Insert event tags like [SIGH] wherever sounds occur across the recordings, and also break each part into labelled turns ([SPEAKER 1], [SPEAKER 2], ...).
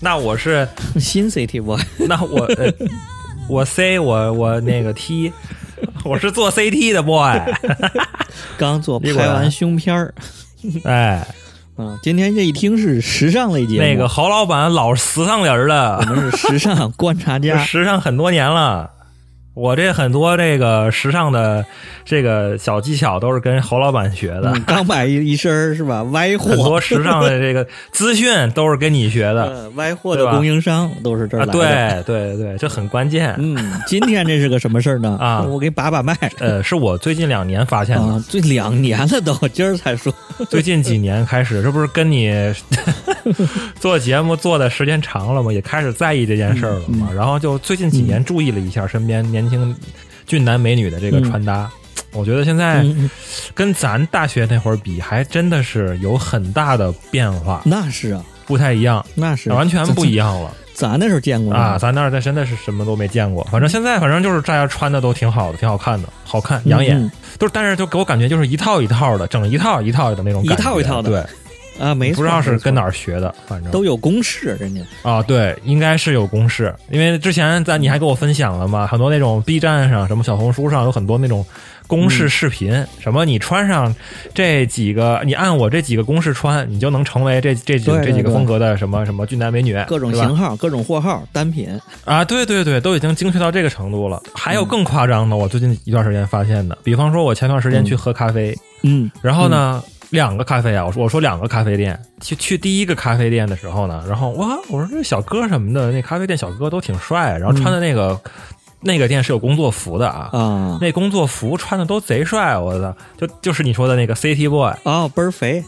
[SPEAKER 1] 那我是，
[SPEAKER 2] 新 CT Boy，
[SPEAKER 1] 那我、呃、我 C 我我那个 T，我是做 CT 的 boy，[LAUGHS] [LAUGHS]
[SPEAKER 2] 刚做拍完胸片儿，
[SPEAKER 1] 哎，[LAUGHS]
[SPEAKER 2] 啊，今天这一听是时尚类节目，
[SPEAKER 1] 那个侯老板老时尚人儿
[SPEAKER 2] 我，们是时尚观察家，
[SPEAKER 1] 时尚很多年了。我这很多这个时尚的这个小技巧都是跟侯老板学的，
[SPEAKER 2] 嗯刚买一一身是吧？歪 [LAUGHS] 货，
[SPEAKER 1] 很多时尚的这个资讯都是跟你学的
[SPEAKER 2] 呃歪货的供应商都是这儿
[SPEAKER 1] 啊。
[SPEAKER 2] 来的。
[SPEAKER 1] 对对对，这很关键。
[SPEAKER 2] 嗯，今天这是个什么事儿呢？[LAUGHS]
[SPEAKER 1] 啊
[SPEAKER 2] 我给把把脉。
[SPEAKER 1] 呃，是我最近两年发现的，
[SPEAKER 2] 啊，这两年了都，今儿才说。
[SPEAKER 1] 最近几年开始，这不是跟你 [LAUGHS] 做节目做的时间长了吗？也开始在意这件事儿了
[SPEAKER 2] 嗯
[SPEAKER 1] 嘛。然后就最近几年注意了一下身边年轻俊男美女的这个穿搭，我觉得现在
[SPEAKER 2] 嗯，
[SPEAKER 1] 跟咱大学那会儿比，还真的是有很大的变化，
[SPEAKER 2] 那是啊，
[SPEAKER 1] 不太一样，
[SPEAKER 2] 那是
[SPEAKER 1] 完全不一
[SPEAKER 2] 样。
[SPEAKER 1] 了
[SPEAKER 2] 咱咱那时候见过
[SPEAKER 1] 啊！咱那儿在真的是什么都没见过，反正现在反正就是大家穿的都挺好的，挺好看的，好看养眼，
[SPEAKER 2] 嗯
[SPEAKER 1] 都是但是就给我感觉就是一套一套的，整一套一套的那种感觉，
[SPEAKER 2] 一套一套的
[SPEAKER 1] 对。
[SPEAKER 2] 啊，没错，
[SPEAKER 1] 不知道是跟哪
[SPEAKER 2] 儿
[SPEAKER 1] 儿学的，反正。
[SPEAKER 2] 都有公式，人家。
[SPEAKER 1] 啊，对，应该是有公式，因为之前在你还给我分享了嘛，很多那种 B 站上、什么小红书上有很多那种公
[SPEAKER 2] 嗯
[SPEAKER 1] 式视频，什么你穿上这几个，你按我这几个公式穿，你就能成为这这几这几个风格的什么什么俊男美女，
[SPEAKER 2] 各种型号、各种货号、单品，
[SPEAKER 1] 啊，对对对，都已经精确到这个程度了。还有更夸张的，我最近一段时间发现的，比方说，我前段时间去喝咖啡，
[SPEAKER 2] 嗯，
[SPEAKER 1] 然后呢，两个咖啡啊，我说我说两个咖啡店，去去第一个咖啡店的时候呢，然后哇，我说这小哥什么的，那咖啡店小哥都挺帅，然后穿的那个、那个店是有工作服的啊。
[SPEAKER 2] 啊，
[SPEAKER 1] 那工作服穿的都贼帅，我操！就就是你说的那个 City Boy，
[SPEAKER 2] 啊，倍儿肥，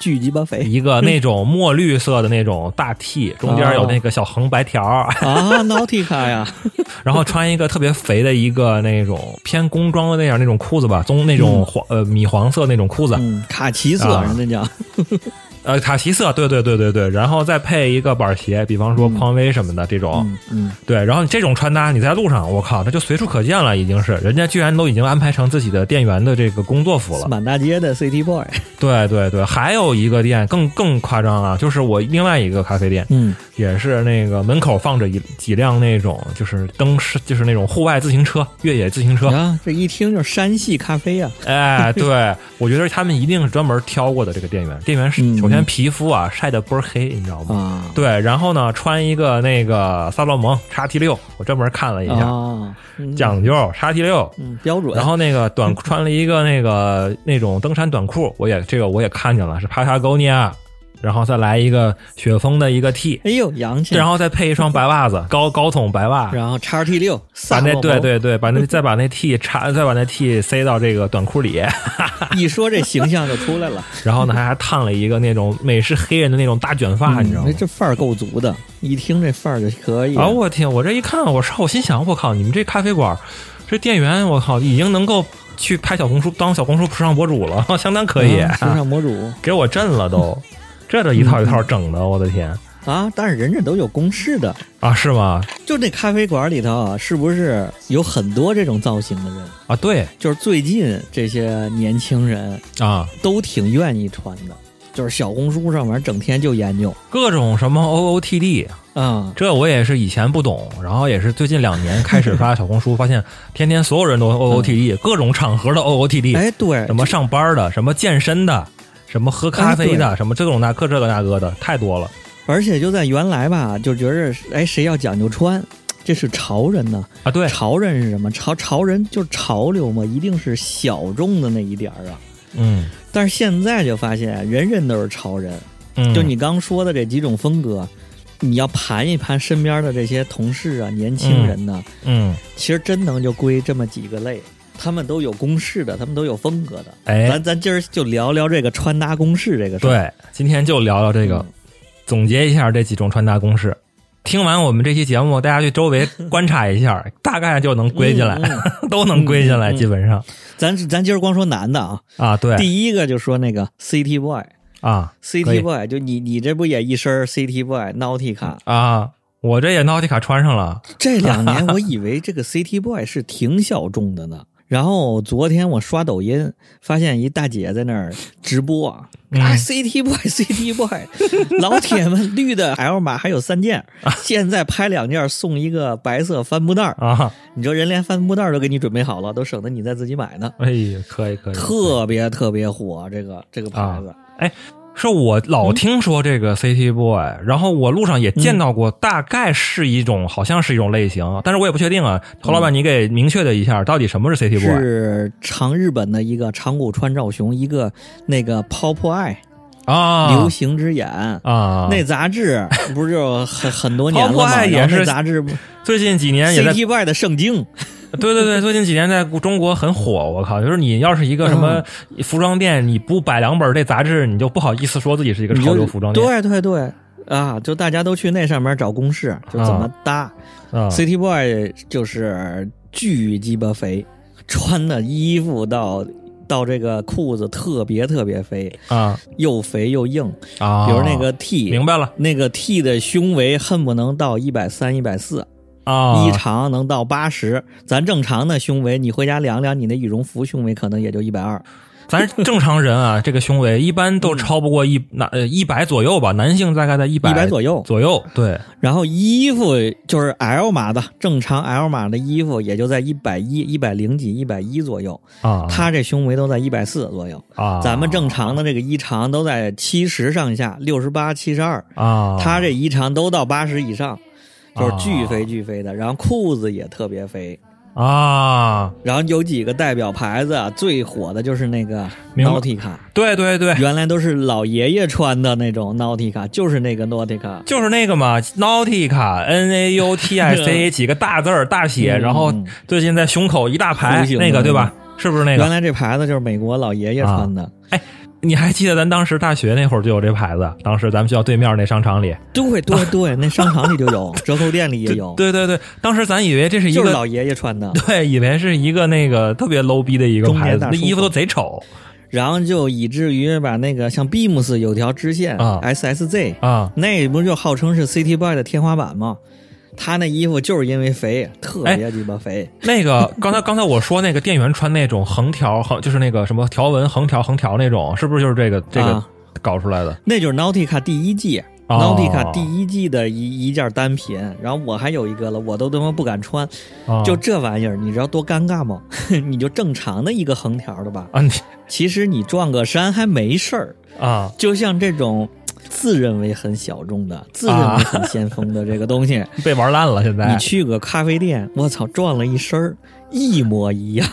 [SPEAKER 2] 巨鸡巴肥。
[SPEAKER 1] 一个那种墨绿色的那种大 T，[LAUGHS] 中间有那个小横白条，
[SPEAKER 2] 啊，Nautica 呀，[LAUGHS]
[SPEAKER 1] 然后穿一个特别肥的一个那种偏工装的那样那种裤子吧，棕那种黄、呃米黄色那种裤子，
[SPEAKER 2] 嗯，卡其色，
[SPEAKER 1] 啊。
[SPEAKER 2] 人家叫，[LAUGHS]
[SPEAKER 1] 呃卡其色，对对对对对，然后再配一个板鞋，比方说匡威什么的这种，
[SPEAKER 2] 嗯嗯，
[SPEAKER 1] 对，然后你这种穿搭你在路上，我靠，那就随处可见了，已经是人家居然都已经安排成自己的店员的这个工作服了。
[SPEAKER 2] 满大街的 City Boy，
[SPEAKER 1] 对对对，还有一个店更更夸张啊，就是我另外一个咖啡店，
[SPEAKER 2] 嗯，
[SPEAKER 1] 也是那个门口放着一几辆那种就是灯是就是那种户外自行车、越野自行车，
[SPEAKER 2] 啊，这一听就是山系咖啡啊，
[SPEAKER 1] 哎，[LAUGHS] 对，我觉得他们一定是专门挑过的这个店员。店员是
[SPEAKER 2] 嗯
[SPEAKER 1] 首先皮肤啊晒得倍儿黑，你知道吗？
[SPEAKER 2] 啊，
[SPEAKER 1] 对，然后呢穿一个那个萨洛蒙叉 T 六，我专门看了一下，
[SPEAKER 2] 啊，嗯
[SPEAKER 1] 讲究叉 T 六。
[SPEAKER 2] 嗯标准，
[SPEAKER 1] 然后那个短穿了一个那个那种登山短裤，我也这个我也看见了，是帕塔哥尼亚，然后再来一个雪峰的一个 T，
[SPEAKER 2] 哎呦洋气，
[SPEAKER 1] 然后再配一双白袜子，[LAUGHS] 高高筒白袜，
[SPEAKER 2] 然后叉 T 六，
[SPEAKER 1] 把那对对对，把那再把那 T 插，再把那 T 塞到这个短裤里，[LAUGHS] [LAUGHS]
[SPEAKER 2] 一说这形象就出来了，
[SPEAKER 1] 然后呢，还还烫了一个那种美式黑人的那种大卷发，你知道吗
[SPEAKER 2] 哎？这范儿够足的，一听这范儿就可以
[SPEAKER 1] 啊，我天！我这一看，我操！我心想，我靠，你们这咖啡馆，这店员，我靠，已经能够去拍小红书，当小红书时尚博主了，相当可以，
[SPEAKER 2] 啊时尚博主
[SPEAKER 1] 给我震了都。这都一套一套整的，我的天。
[SPEAKER 2] 啊，但是人家都有公式的，
[SPEAKER 1] 啊，是吗？
[SPEAKER 2] 就这咖啡馆里头啊，是不是有很多这种造型的人？
[SPEAKER 1] 啊，对。
[SPEAKER 2] 就是最近这些年轻人
[SPEAKER 1] 啊，
[SPEAKER 2] 都挺愿意穿的，就是小红书上面整天就研究。
[SPEAKER 1] 各种什么 OOTD，
[SPEAKER 2] 啊，
[SPEAKER 1] 这我也是以前不懂，然后也是最近两年开始刷小红书，发现天天所有人都 OOTD，、各种场合的 OOTD，
[SPEAKER 2] 哎，对，
[SPEAKER 1] 什么上班的，什么健身的，什么喝咖啡的，
[SPEAKER 2] 哎
[SPEAKER 1] 什么这种那个这个那个的，太多了
[SPEAKER 2] 而且就在原来吧，就觉着哎，谁要讲究穿，这是潮人呢。
[SPEAKER 1] 啊！对，
[SPEAKER 2] 潮人是什么？潮潮人就是潮流嘛，一定是小众的那一点儿啊。
[SPEAKER 1] 嗯
[SPEAKER 2] 但是现在就发现，人人都是潮人。
[SPEAKER 1] 嗯，
[SPEAKER 2] 就你刚说的这几种风格，你要盘一盘身边的这些同事啊、年轻人呢，
[SPEAKER 1] 嗯，
[SPEAKER 2] 其实真能就归这么几个类。他们都有公式的，他们都有风格的。
[SPEAKER 1] 哎
[SPEAKER 2] 咱咱今儿就聊聊这个穿搭公式这个事儿。
[SPEAKER 1] 对，今天就聊聊这个，
[SPEAKER 2] 嗯
[SPEAKER 1] 总结一下这几种穿搭公式。听完我们这期节目，大家去周围观察一下，[LAUGHS] 大概就能归进来，
[SPEAKER 2] 嗯 [LAUGHS]
[SPEAKER 1] 都能归进来，基本上
[SPEAKER 2] 咱咱今儿光说男的啊，
[SPEAKER 1] 啊，对
[SPEAKER 2] 第一个就说那个 City Boy。
[SPEAKER 1] 啊
[SPEAKER 2] City Boy，就你你这不也一身 City Boy Nautica？
[SPEAKER 1] 啊，我这也 Nautica 穿上了
[SPEAKER 2] 这两年 [LAUGHS] 我以为这个 City Boy 是挺小众的呢。然后昨天我刷抖音，发现一大姐在那儿直播啊、
[SPEAKER 1] 嗯
[SPEAKER 2] 啊，City Boy [LAUGHS] 老铁们，绿的 L 码还有三件，现在拍两件送一个白色帆布袋儿。
[SPEAKER 1] 啊，
[SPEAKER 2] 你说人连帆布袋都给你准备好了，都省得你再自己买呢。
[SPEAKER 1] 哎呀，可以可以，
[SPEAKER 2] 特别特别火，这个这个牌子。
[SPEAKER 1] 哎，是我老听说这个 City Boy，、然后我路上也见到过，大概是一种，好像是一种类型，但是我也不确定啊。侯老板，你给明确的一下，到底什么是 City Boy
[SPEAKER 2] 是长日本的一个长谷川照雄，一个那个 Pop Eye
[SPEAKER 1] 啊？
[SPEAKER 2] 流行之眼。
[SPEAKER 1] 啊，
[SPEAKER 2] 那杂志 [LAUGHS] 不是就很很多年了
[SPEAKER 1] Pop
[SPEAKER 2] 吗
[SPEAKER 1] ？Eye 也
[SPEAKER 2] 然后那
[SPEAKER 1] 是
[SPEAKER 2] 杂志
[SPEAKER 1] 最近几年也在
[SPEAKER 2] CT Y 的圣经，[LAUGHS]
[SPEAKER 1] 对对对，最近几年在中国很火，我靠！就是你要是一个什么
[SPEAKER 2] 嗯
[SPEAKER 1] 服装店，你不摆两本这杂志，你就不好意思说自己是一个潮流服装店。
[SPEAKER 2] 对对对啊，就大家都去那上面找公式，就怎么搭。
[SPEAKER 1] 啊
[SPEAKER 2] City Boy 就是巨鸡巴肥，穿的衣服到到这个裤子特别特别肥，
[SPEAKER 1] 啊
[SPEAKER 2] 又肥又硬。
[SPEAKER 1] 啊！
[SPEAKER 2] 比如那个 T，
[SPEAKER 1] 明白了
[SPEAKER 2] 那个 T 的胸围恨不能到一百三、一百四，
[SPEAKER 1] 啊，
[SPEAKER 2] 衣长能到八十。咱正常的胸围，你回家量量，你那羽绒服胸围可能也就一百二。
[SPEAKER 1] 咱正常人啊，[LAUGHS] 这个胸围一般都超不过一 [LAUGHS] 那呃一百左右吧，男性大概在一百
[SPEAKER 2] 一百左右，
[SPEAKER 1] 左右。对
[SPEAKER 2] 然后衣服就是 L 码的，正常 L 码的衣服也就在一百一、一百零几、一百一左右。
[SPEAKER 1] 啊，
[SPEAKER 2] 他这胸围都在一百四左右。
[SPEAKER 1] 啊，
[SPEAKER 2] 咱们正常的这个衣长都在七十上下，六十八、七十二。
[SPEAKER 1] 啊，
[SPEAKER 2] 他这衣长都到八十以上，就是巨
[SPEAKER 1] 啊
[SPEAKER 2] 肥巨肥的。然后裤子也特别肥。
[SPEAKER 1] 啊，
[SPEAKER 2] 然后有几个代表牌子啊，最火的就是那个
[SPEAKER 1] 对对对，
[SPEAKER 2] 原来都是老爷爷穿的那种 Nautica，就是那个 Nautica。
[SPEAKER 1] 就是那个嘛，Nautica N A U T I C [LAUGHS] 几个大字儿大写，
[SPEAKER 2] 嗯
[SPEAKER 1] 然后最近在胸口一大排那个对吧？是不是那个？
[SPEAKER 2] 原来这牌子就是美国老爷爷穿的。
[SPEAKER 1] 你还记得咱当时大学那会儿就有这牌子？当时咱们学校对面那商场里，
[SPEAKER 2] 对对 [LAUGHS] 对，那商场里就有，[LAUGHS] 折扣店里也有，
[SPEAKER 1] 对对对，当时咱以为这是一个
[SPEAKER 2] 就是老爷爷穿的。
[SPEAKER 1] 对，以为是一个那个特别 low 逼的一个牌子，那衣服都贼丑
[SPEAKER 2] 然后就以至于把那个像 Beams 有条支线
[SPEAKER 1] 啊
[SPEAKER 2] SSZ，
[SPEAKER 1] 啊
[SPEAKER 2] 那不就号称是 City Boy 的天花板吗？他那衣服就是因为肥，特
[SPEAKER 1] 哎
[SPEAKER 2] 别鸡巴肥。
[SPEAKER 1] 那个刚才刚才我说那个店员穿那种横条横，就是那个什么条纹横条横条那种，是不是就是这个这个
[SPEAKER 2] 啊
[SPEAKER 1] 搞出来的？
[SPEAKER 2] 那就是 Nautica 第一季、
[SPEAKER 1] 哦
[SPEAKER 2] Nautica 第一季的一一件单品。然后我还有一个了，我都他妈不敢穿。
[SPEAKER 1] 啊
[SPEAKER 2] 就这玩意儿，你知道多尴尬吗？[LAUGHS] 你就正常的一个横条的吧，
[SPEAKER 1] 啊你
[SPEAKER 2] 其实你撞个衫还没事儿。
[SPEAKER 1] 啊
[SPEAKER 2] 就像这种自认为很小众的、自认为很先锋的这个东西，[LAUGHS]
[SPEAKER 1] 被玩烂了，现在。
[SPEAKER 2] 你去个咖啡店，我操，撞了一身儿一模一样，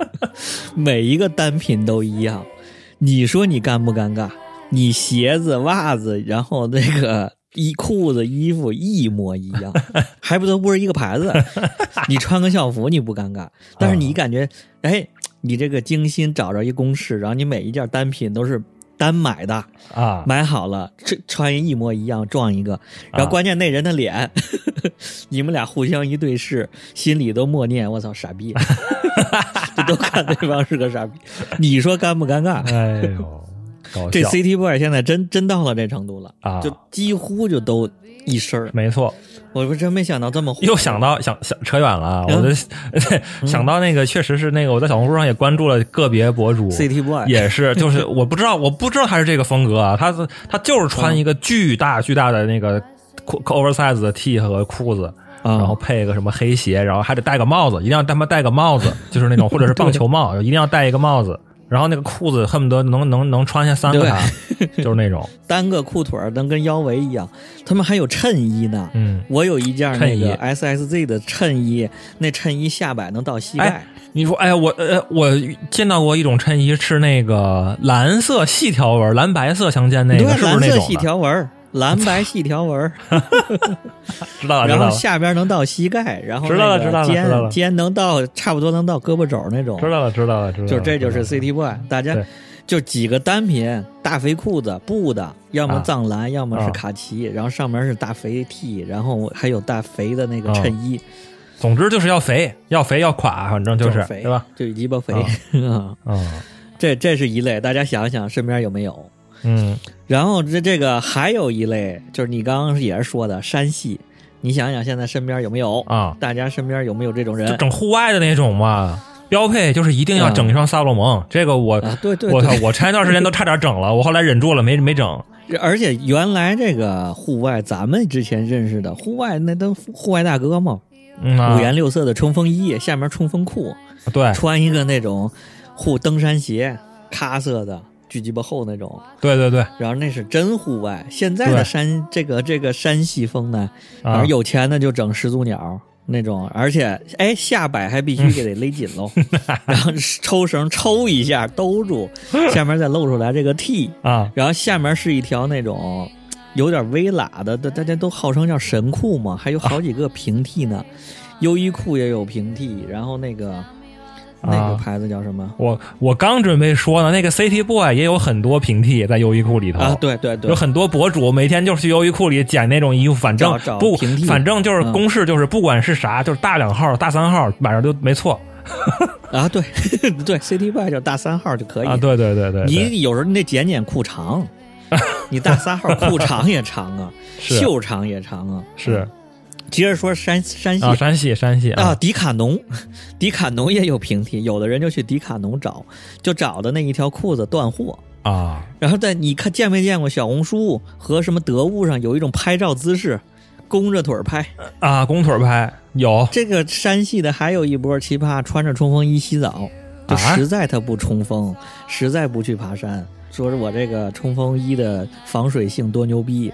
[SPEAKER 2] [LAUGHS] 每一个单品都一样，你说你尴不尴尬？你鞋子、袜子，然后那个衣裤子、衣服一模一样，[LAUGHS] 还不都不是一个牌子？你穿个校服你不尴尬，但是你感觉，哎，你这个精心找着一公式，然后你每一件单品都是单买的，
[SPEAKER 1] 啊
[SPEAKER 2] 买好了，这穿一模一样撞一个，然后关键那人的脸，[LAUGHS] 你们俩互相一对视，心里都默念：“我操，傻逼！” [LAUGHS] 这都看对方是个傻逼。你说尴不尴尬？
[SPEAKER 1] 哎呦，
[SPEAKER 2] 这，City Boy 现在真真到了这程度了
[SPEAKER 1] 啊
[SPEAKER 2] 就几乎就都一身儿。
[SPEAKER 1] 没错，
[SPEAKER 2] 我不真没想到这么火
[SPEAKER 1] 又想到想想扯远了我就 [LAUGHS] 想到那个确实是那个我在小红书上也关注了个别博主
[SPEAKER 2] Boy
[SPEAKER 1] 也是，就是我不知道，我不知道他是这个风格啊，他是他就是穿一个巨大巨大的那个裤 oversize 的 T 和裤子。
[SPEAKER 2] 啊
[SPEAKER 1] 然后配个什么黑鞋，然后还得戴个帽子，一定要他妈戴个帽子，就是那种或者是棒球帽，[LAUGHS] 一定要戴一个帽子。然后那个裤子恨不得能能能穿下三个他，[LAUGHS] 就是那种，
[SPEAKER 2] 单个裤腿儿能跟腰围一样，他们还有衬衣呢。
[SPEAKER 1] 嗯，
[SPEAKER 2] 我有一件那个 SSZ 的衬衣，那衬衣下摆能到膝盖。
[SPEAKER 1] 哎你说，哎呀，我呃，我见到过一种衬衣是那个蓝色细条纹、蓝白色相间那
[SPEAKER 2] 对
[SPEAKER 1] 个，，是不是
[SPEAKER 2] 蓝色细
[SPEAKER 1] 那种的？
[SPEAKER 2] 条纹儿，蓝白细条纹儿，[LAUGHS]
[SPEAKER 1] 知道了，知
[SPEAKER 2] 然后，下边能到膝盖，然后
[SPEAKER 1] 知道了
[SPEAKER 2] 那个
[SPEAKER 1] 知道了
[SPEAKER 2] 肩肩能到差不多能到胳膊肘那种
[SPEAKER 1] 知。道了，知道了，知道了。
[SPEAKER 2] 就这就是
[SPEAKER 1] 知道了
[SPEAKER 2] City Boy，大家就几个单品，大肥裤子布的，要么
[SPEAKER 1] 啊
[SPEAKER 2] 藏蓝，要么是
[SPEAKER 1] 啊
[SPEAKER 2] 卡其，然后上面是大肥 T，然后还有大肥的那个
[SPEAKER 1] 啊
[SPEAKER 2] 衬衣，
[SPEAKER 1] 总之就是要肥，要肥要垮，反正就是
[SPEAKER 2] 肥，
[SPEAKER 1] 对吧？？
[SPEAKER 2] 就鸡巴肥！
[SPEAKER 1] 嗯 [LAUGHS]
[SPEAKER 2] 这这是一类，大家想想身边有没有？
[SPEAKER 1] 嗯
[SPEAKER 2] 然后这这个还有一类，就是你刚刚也是说的山系，你想想现在身边有没有？
[SPEAKER 1] 啊，
[SPEAKER 2] 大家身边有没有这种人？
[SPEAKER 1] 就整户外的那种嘛，标配就是一定要整一双萨洛蒙。这个我
[SPEAKER 2] 啊，对对
[SPEAKER 1] 我操
[SPEAKER 2] 对，，
[SPEAKER 1] 我前一段时间都差点整了，[LAUGHS] 我后来忍住了，没没整。
[SPEAKER 2] 而且原来这个户外，咱们之前认识的户外那都户外大哥嘛，
[SPEAKER 1] 嗯啊
[SPEAKER 2] 五，颜六色的冲锋衣，下面冲锋裤，
[SPEAKER 1] 对
[SPEAKER 2] 穿一个那种护登山鞋，咖色的，巨鸡巴厚那种。
[SPEAKER 1] 对对对。
[SPEAKER 2] 然后那是真户外，现在的山这个这个山系风呢，然
[SPEAKER 1] 啊。
[SPEAKER 2] 后，有钱的就整始祖鸟那种，而且哎下摆还必须给得勒紧喽，[LAUGHS] 然后抽绳抽一下兜住，下面再露出来这个 T，
[SPEAKER 1] 啊。
[SPEAKER 2] 然后下面是一条那种有点微喇的，大大家都号称叫神裤嘛，还有好几个平替呢，优衣库也有平替然后那个那个
[SPEAKER 1] 啊
[SPEAKER 2] 牌子叫什么？
[SPEAKER 1] 我我刚准备说呢，那个 City Boy 也有很多平替在优衣库里头。
[SPEAKER 2] 啊？对对对。
[SPEAKER 1] 有，很多博主每天就是去优衣库里捡那种衣服，反正不，反正就是
[SPEAKER 2] 嗯。
[SPEAKER 1] 公式，就是不管是啥，就是大两号、大三号，晚上都没错。[LAUGHS]
[SPEAKER 2] 啊对 [LAUGHS] 对，City Boy 就大三号就可以。
[SPEAKER 1] 啊！对对对对，对。
[SPEAKER 2] 你有时候你得剪剪裤长，你大三号裤长也长啊，[LAUGHS] 袖长也长啊。
[SPEAKER 1] 是
[SPEAKER 2] 接着说山山西。
[SPEAKER 1] 啊，山西山西
[SPEAKER 2] 啊，迪卡侬，[LAUGHS] 迪卡侬也有平替，有的人就去迪卡侬找，就找的那一条裤子断货。
[SPEAKER 1] 啊。
[SPEAKER 2] 然后在你看见没见过小红书和什么得物上有一种拍照姿势，弓着腿儿拍。
[SPEAKER 1] 啊，弓腿拍有。
[SPEAKER 2] 这个山系的还有一波奇葩，穿着冲锋衣洗澡，就
[SPEAKER 1] 啊
[SPEAKER 2] 实在他不冲锋，实在不去爬山，说是我这个冲锋衣的防水性多牛逼，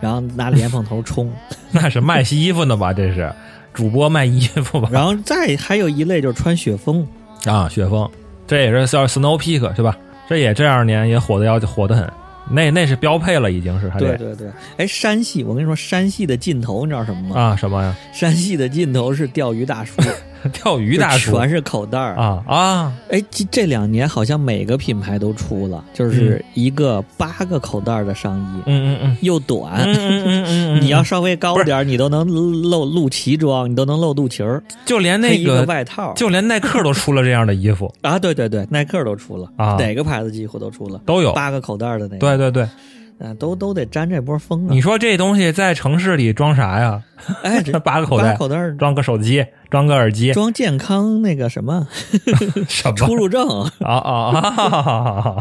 [SPEAKER 2] 然后拿莲蓬头冲。[LAUGHS]
[SPEAKER 1] 那是卖衣服的吧？这是主播卖衣服吧？
[SPEAKER 2] 然后再还有一类就是穿雪峰，
[SPEAKER 1] 啊，雪峰，这也是叫 Snow Peak 是吧？这也这二年也火的要火的很，那那是标配了，已经是
[SPEAKER 2] 对对对，哎，山系，我跟你说，山系的尽头你知道什么吗？
[SPEAKER 1] 啊什么呀？
[SPEAKER 2] 山系的尽头是钓鱼大叔，[LAUGHS] [LAUGHS]
[SPEAKER 1] 钓鱼大叔。
[SPEAKER 2] 全是口袋儿。
[SPEAKER 1] 啊啊。
[SPEAKER 2] 哎，这这两年好像每个品牌都出了，就是一个八个口袋儿的上衣，
[SPEAKER 1] 嗯嗯嗯。
[SPEAKER 2] 又短，
[SPEAKER 1] 嗯嗯嗯嗯，[LAUGHS]
[SPEAKER 2] 你要稍微高点，你都能露露脐装，你都能露肚脐儿，
[SPEAKER 1] 就连那
[SPEAKER 2] 个
[SPEAKER 1] 个
[SPEAKER 2] 外套，
[SPEAKER 1] 就连耐克都出了这样的衣服
[SPEAKER 2] 啊，对对对，耐克都出了，
[SPEAKER 1] 啊。
[SPEAKER 2] 哪个牌子几乎都出了，
[SPEAKER 1] 都有。
[SPEAKER 2] 八个口袋儿的那个，
[SPEAKER 1] 对对对，
[SPEAKER 2] 啊，都都得沾这波风啊。
[SPEAKER 1] 你说这东西在城市里装啥呀？
[SPEAKER 2] 哎，这 [LAUGHS]
[SPEAKER 1] 八个口袋，
[SPEAKER 2] 八口袋
[SPEAKER 1] 装个手机，装个耳机，
[SPEAKER 2] 装健康那个什么 [LAUGHS]
[SPEAKER 1] 什么
[SPEAKER 2] 出入证，
[SPEAKER 1] 啊啊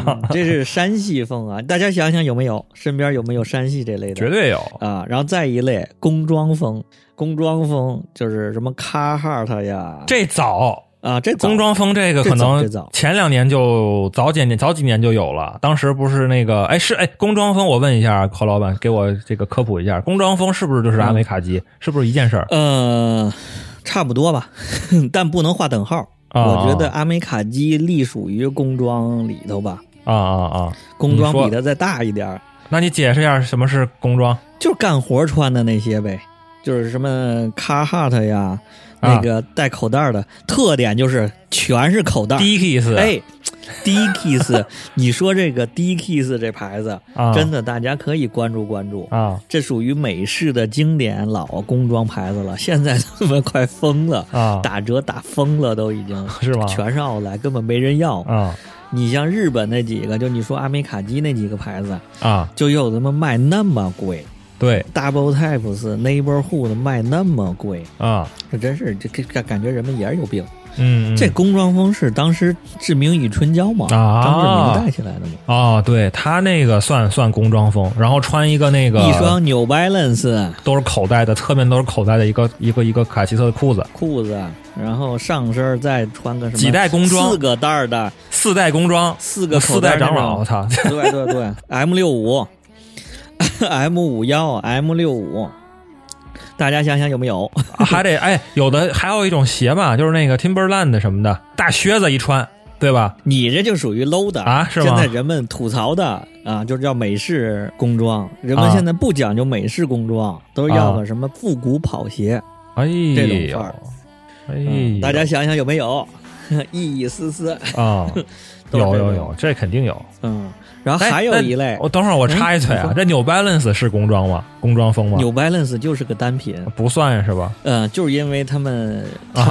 [SPEAKER 1] 啊！
[SPEAKER 2] 这是山系风啊！大家想想有没有身边有没有山系这类的？
[SPEAKER 1] 绝对有
[SPEAKER 2] 啊，然后再一类工装风，工装风就是什么卡哈特呀，
[SPEAKER 1] 这早。
[SPEAKER 2] 啊这早
[SPEAKER 1] 工装风这个可能前两年就早几年早几年就有了，当时不是那个哎是哎工装风，我问一下寇老板给我这个科普一下，工装风是不是就是阿美卡基？是不是一件事儿？
[SPEAKER 2] 呃，差不多吧，[LAUGHS] 但不能划等号。
[SPEAKER 1] 啊
[SPEAKER 2] 我觉得阿美卡基隶属于工装里头吧，
[SPEAKER 1] 啊啊啊！
[SPEAKER 2] 工装比它再大一点儿，
[SPEAKER 1] 那你解释一下什么是工装？
[SPEAKER 2] 就是干活穿的那些呗，就是什么卡哈特呀，
[SPEAKER 1] 啊
[SPEAKER 2] 那个带口袋儿的，特点就是全是口袋儿。
[SPEAKER 1] Dickies
[SPEAKER 2] 哎，Dickies，[LAUGHS] 你说这个 Dickies 这牌子，
[SPEAKER 1] 啊
[SPEAKER 2] 真的大家可以关注关注。
[SPEAKER 1] 啊
[SPEAKER 2] 这属于美式的经典老工装牌子了，现在他们快疯了，
[SPEAKER 1] 啊
[SPEAKER 2] 打折打疯了都已经，[LAUGHS]
[SPEAKER 1] 是吗
[SPEAKER 2] 全是奥莱，根本没人要。
[SPEAKER 1] 啊
[SPEAKER 2] 你像日本那几个，就你说阿美卡基那几个牌子，
[SPEAKER 1] 啊！
[SPEAKER 2] 就又他妈卖那么贵
[SPEAKER 1] 对
[SPEAKER 2] ，Double Types、Neighborhood 卖那么贵，
[SPEAKER 1] 啊，
[SPEAKER 2] 这真是这这感感觉人们也是有病。
[SPEAKER 1] 嗯，嗯
[SPEAKER 2] 这工装风是当时志明与春娇嘛，
[SPEAKER 1] 啊
[SPEAKER 2] 张志明带起来的嘛。
[SPEAKER 1] 哦，对他那个算算工装风，然后穿一个那个
[SPEAKER 2] 一双 New Balance
[SPEAKER 1] 都是口袋的，侧面都是口袋的一个一个一个卡其色的裤子，
[SPEAKER 2] 裤子，然后上身再穿个什么
[SPEAKER 1] 几代工装
[SPEAKER 2] 四个袋儿的，
[SPEAKER 1] 四代工装，
[SPEAKER 2] 四个口
[SPEAKER 1] 四代长老，我操！
[SPEAKER 2] 对对对，[LAUGHS] M 六五 [LAUGHS] M 五幺，M 六五，大家想想有没有？
[SPEAKER 1] 还得哎，有的还有一种鞋嘛，就是那个 Timberland 什么的，大靴子一穿，对吧？
[SPEAKER 2] 你这就属于 low 的
[SPEAKER 1] 啊是吗
[SPEAKER 2] 现在人们吐槽的啊，就是叫美式工装，人们
[SPEAKER 1] 啊
[SPEAKER 2] 现在不讲究美式工装，都要个什么复古跑鞋。
[SPEAKER 1] 哎
[SPEAKER 2] 这种范
[SPEAKER 1] 呦
[SPEAKER 2] 儿，
[SPEAKER 1] 哎
[SPEAKER 2] 嗯，大家想想有没有？[LAUGHS] 意义丝丝。
[SPEAKER 1] 啊，有有有，这肯定有。
[SPEAKER 2] 嗯，然后
[SPEAKER 1] 哎
[SPEAKER 2] 还有一类
[SPEAKER 1] 我等会儿我插一嘴啊
[SPEAKER 2] 嗯，
[SPEAKER 1] 这 New Balance 是工装吗？工装风吗
[SPEAKER 2] ？New Balance 就是个单品，
[SPEAKER 1] 不算是吧？
[SPEAKER 2] 嗯，就是因为他们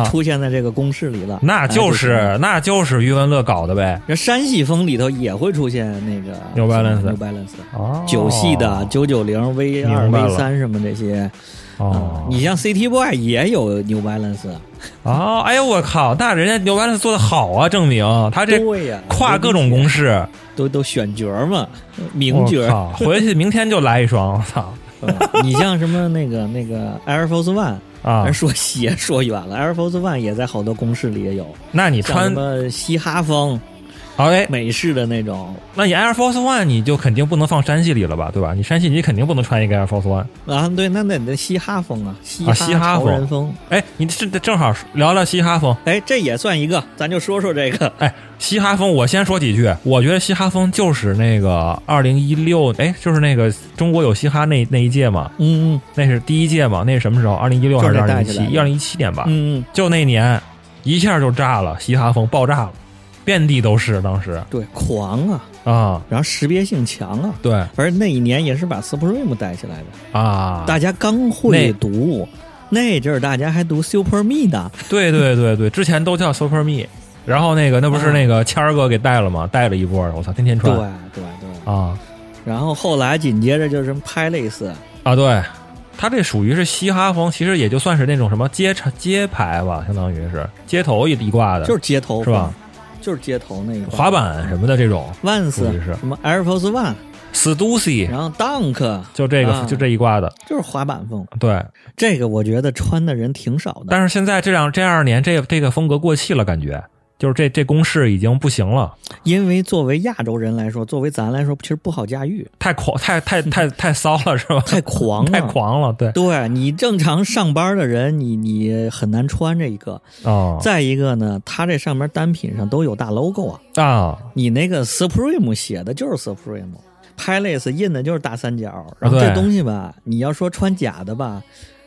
[SPEAKER 2] 出现在这个公式里了，
[SPEAKER 1] 那就
[SPEAKER 2] 哎
[SPEAKER 1] 是那就是余文乐搞的呗。
[SPEAKER 2] 这山系风里头也会出现那个
[SPEAKER 1] New Balance
[SPEAKER 2] New Balance
[SPEAKER 1] 哦，
[SPEAKER 2] 九系的九九零 V 二 V 三什么这些，
[SPEAKER 1] 哦
[SPEAKER 2] 嗯，你像 City Boy 也有 New Balance，
[SPEAKER 1] 哦，哎呦我靠，那人家 New Balance 做的好啊，证明。他这，跨各种公式，
[SPEAKER 2] 都都选角嘛，名角
[SPEAKER 1] 回去明天就来一双，我操。[LAUGHS]
[SPEAKER 2] 嗯你像什么那个那个 Air Force One，
[SPEAKER 1] 啊。
[SPEAKER 2] 咱！说鞋说远了，Air Force One 也在好多公式里也有，
[SPEAKER 1] 那你
[SPEAKER 2] 穿什么嘻哈风、
[SPEAKER 1] 哎，
[SPEAKER 2] 美式的那种
[SPEAKER 1] 那你 Air Force One 你就肯定不能放山系里了吧，对吧？你山系你肯定不能穿一个 Air Force One。
[SPEAKER 2] 啊，对，那那你的嘻哈风啊，嘻
[SPEAKER 1] 啊嘻哈
[SPEAKER 2] 潮
[SPEAKER 1] 风
[SPEAKER 2] 人风，
[SPEAKER 1] 哎，你这正好聊聊嘻哈风。
[SPEAKER 2] 哎，这也算一个，咱就说说这个，
[SPEAKER 1] 哎，嘻哈风，我先说几句。我觉得嘻哈风就是那个二零一六，哎，就是那个中国有嘻哈那那一届嘛，
[SPEAKER 2] 嗯嗯
[SPEAKER 1] 那是第一届嘛，那是什么时候？二零一六还是
[SPEAKER 2] 就是
[SPEAKER 1] 二零一七？二零一七年吧。
[SPEAKER 2] 嗯嗯，
[SPEAKER 1] 就那年，一下就炸了，嘻哈风爆炸了，遍地都是。当时。
[SPEAKER 2] 对，狂啊，
[SPEAKER 1] 啊，
[SPEAKER 2] 然后识别性强啊，
[SPEAKER 1] 对。
[SPEAKER 2] 而那一年也是把 Supreme 带起来的，
[SPEAKER 1] 啊，
[SPEAKER 2] 大家刚会读，那阵儿大家还读 Super Me 呢，[LAUGHS]
[SPEAKER 1] 对对对对，之前都叫 Super Me，然后那个那不是那个谦儿哥给带了吗？带了一波，我操，天天
[SPEAKER 2] 对
[SPEAKER 1] 穿。
[SPEAKER 2] 对对对，
[SPEAKER 1] 啊。
[SPEAKER 2] 然后后来紧接着就是什么 Palace，
[SPEAKER 1] 啊，对。他这属于是嘻哈风，其实也就算是那种什么街场街牌吧，相当于是街头一一挂的，
[SPEAKER 2] 就是街头
[SPEAKER 1] 是吧？
[SPEAKER 2] 就是街头那个
[SPEAKER 1] 滑板什么的这种。
[SPEAKER 2] Vans 什么 Air Force
[SPEAKER 1] One，Stussy
[SPEAKER 2] 然后 Dunk
[SPEAKER 1] 就这个、
[SPEAKER 2] 啊。
[SPEAKER 1] 就这一挂的，
[SPEAKER 2] 就是滑板风，
[SPEAKER 1] 对。
[SPEAKER 2] 这个我觉得穿的人挺少的。
[SPEAKER 1] 但是现在这两这二年，这这个风格过气了，感觉就是这这公式已经不行了，
[SPEAKER 2] 因为作为亚洲人来说，作为咱来说，其实不好驾驭，
[SPEAKER 1] 太狂太太太太骚了，是吧？[LAUGHS]
[SPEAKER 2] 太狂了，
[SPEAKER 1] 太狂了，对。
[SPEAKER 2] 对你正常上班的人，你你很难穿这一个。
[SPEAKER 1] 啊
[SPEAKER 2] 再一个呢，它这上面单品上都有大 logo 啊，
[SPEAKER 1] 啊。
[SPEAKER 2] 你那个 Supreme 写的就是 Supreme。Palace 印的就是大三角，然后这东西吧，你要说穿假的吧，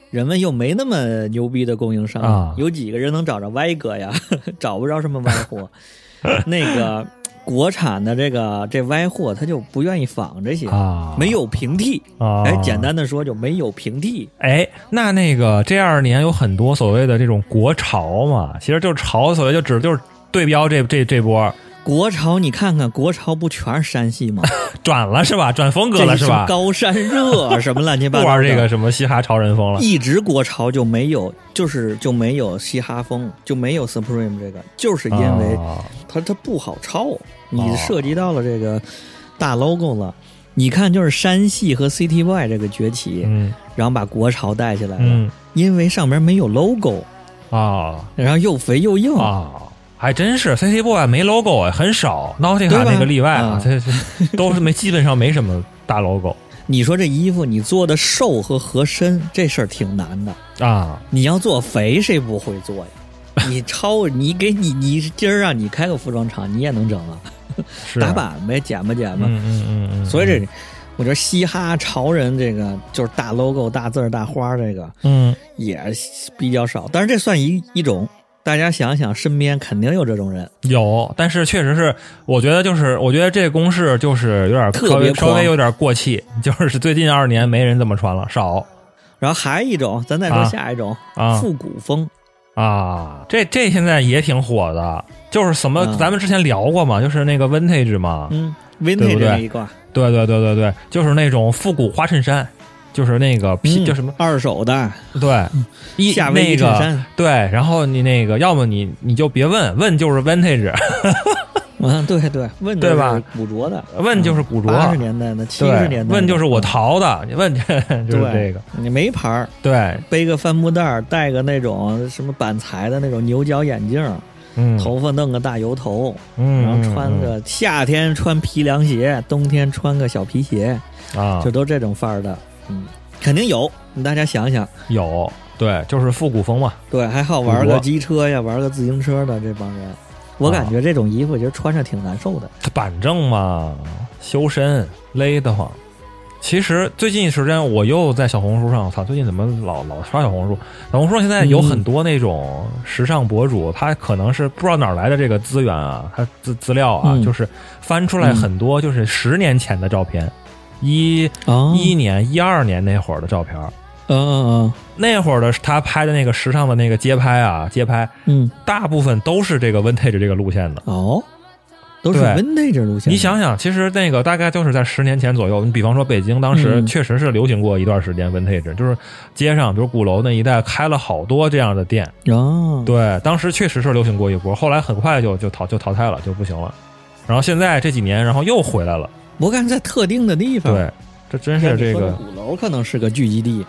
[SPEAKER 2] 人们又没那么牛逼的供应商，
[SPEAKER 1] 啊
[SPEAKER 2] 有几个人能找着歪哥呀？[LAUGHS] 找不着什么歪货。[LAUGHS] 那个国产的这个这歪货，他就不愿意仿这些，
[SPEAKER 1] 啊，
[SPEAKER 2] 没有平替。
[SPEAKER 1] 啊，
[SPEAKER 2] 哎，简单的说就没有平替。
[SPEAKER 1] 哎，那那个这二年有很多所谓的这种国潮嘛，其实就是潮，所谓就指就是对标这这这波
[SPEAKER 2] 国潮，你看看国潮不全是山系吗？[LAUGHS]
[SPEAKER 1] 转了是吧？转风格了是吧？
[SPEAKER 2] 高山热什么 [LAUGHS] 乱七八糟不，
[SPEAKER 1] 玩这个什么嘻哈潮人风了。
[SPEAKER 2] 一直国潮就没有，就是就没有嘻哈风，就没有 Supreme 这个，就是因为
[SPEAKER 1] 啊
[SPEAKER 2] 它它不好抄，你
[SPEAKER 1] 哦
[SPEAKER 2] 涉及到了这个大 logo 了。你看，就是山系和 City Boy 这个崛起，
[SPEAKER 1] 嗯。
[SPEAKER 2] 然后把国潮带起来了，
[SPEAKER 1] 嗯。
[SPEAKER 2] 因为上面没有 logo，
[SPEAKER 1] 啊
[SPEAKER 2] 然后又肥又硬，
[SPEAKER 1] 啊，还真是 CC Boy 没 logo 啊，很少
[SPEAKER 2] 吧
[SPEAKER 1] 那个例外啊
[SPEAKER 2] 啊，[LAUGHS]
[SPEAKER 1] 这这都是没基本上没什么大 logo
[SPEAKER 2] 你说这衣服你做的瘦和合身这事儿挺难的，
[SPEAKER 1] 啊
[SPEAKER 2] 你要做肥谁不会做呀？你超你给你你今儿让你开个服装厂，你也能整啊，
[SPEAKER 1] 是啊
[SPEAKER 2] 打版呗，剪吧剪吧。
[SPEAKER 1] 嗯嗯嗯嗯，
[SPEAKER 2] 所以这我觉得嘻哈潮人这个就是大 logo、大字儿、大花儿这个
[SPEAKER 1] 嗯
[SPEAKER 2] 也比较少，但是这算一一种。大家想想，身边肯定有这种人，
[SPEAKER 1] 有，但是确实是，我觉得就是，我觉得这个公式就是有点
[SPEAKER 2] 特别
[SPEAKER 1] 稍微有点过气，[LAUGHS] 就是最近二年没人这么穿了，少。
[SPEAKER 2] 然后还一种，咱再说
[SPEAKER 1] 啊。
[SPEAKER 2] 下一种，
[SPEAKER 1] 啊。
[SPEAKER 2] 复古风。
[SPEAKER 1] 啊。这这现在也挺火的，就是什么，
[SPEAKER 2] 嗯
[SPEAKER 1] 咱们之前聊过嘛，就是那个 vintage 嘛，
[SPEAKER 2] 嗯，vintage 一挂，
[SPEAKER 1] 对对对对对，就是那种复古花衬衫，就是那个皮，
[SPEAKER 2] 嗯
[SPEAKER 1] 叫什么？
[SPEAKER 2] 二手的
[SPEAKER 1] 对，一
[SPEAKER 2] 夏威夷
[SPEAKER 1] 那个对，然后你那个，要么你你就别问，问就是 vintage，
[SPEAKER 2] 嗯，[LAUGHS] 对对，问
[SPEAKER 1] 对吧？
[SPEAKER 2] 古着的，
[SPEAKER 1] 问就是古着，
[SPEAKER 2] 八十年代的、七十，年代的，
[SPEAKER 1] 问就是我淘的，你问就是
[SPEAKER 2] 对
[SPEAKER 1] 这个，
[SPEAKER 2] 你没牌儿，
[SPEAKER 1] 对，
[SPEAKER 2] 背个帆布袋儿，戴个那种什么板材的那种牛角眼镜，
[SPEAKER 1] 嗯，
[SPEAKER 2] 头发弄个大油头，
[SPEAKER 1] 嗯，
[SPEAKER 2] 然后穿个夏天穿皮凉鞋，冬天穿个小皮鞋，
[SPEAKER 1] 啊
[SPEAKER 2] 就，都这种范儿的，嗯，肯定有。大家想想，
[SPEAKER 1] 有，对，就是复古风嘛，
[SPEAKER 2] 对，还好玩个机车呀，玩个自行车的这帮人，我感觉这种衣服其实穿着挺难受的。
[SPEAKER 1] 它板正嘛，修身勒得慌，其实最近时间我又在小红书上，我操，最近怎么老老刷小红书？小红书上现在有很多那种时尚博主，他可能是不知道哪来的这个资源啊，他资资料啊，
[SPEAKER 2] 嗯。
[SPEAKER 1] 就是翻出来很多就是十年前的照片，一
[SPEAKER 2] 啊
[SPEAKER 1] 一年、一二年那会儿的照片。
[SPEAKER 2] 嗯嗯嗯
[SPEAKER 1] 那会儿的他拍的那个时尚的那个街拍啊，街拍
[SPEAKER 2] 嗯
[SPEAKER 1] 大部分都是这个 vintage 这个路线的。
[SPEAKER 2] 嗯，哦，都是 vintage 路线。
[SPEAKER 1] 你，想想，其实那个大概就是在十年前左右。你比方说北京，当时
[SPEAKER 2] 嗯
[SPEAKER 1] 确实是流行过一段时间 vintage，、就是街上，比如鼓楼那一带开了好多这样的店。
[SPEAKER 2] 哦，
[SPEAKER 1] 对，当时确实是流行过一波，后来很快就就淘就淘汰了，就不行了。然后现在这几年，然后又回来了。
[SPEAKER 2] 我感觉在特定的地方，
[SPEAKER 1] 对，这真是这个。
[SPEAKER 2] 鼓楼可能是个聚集地，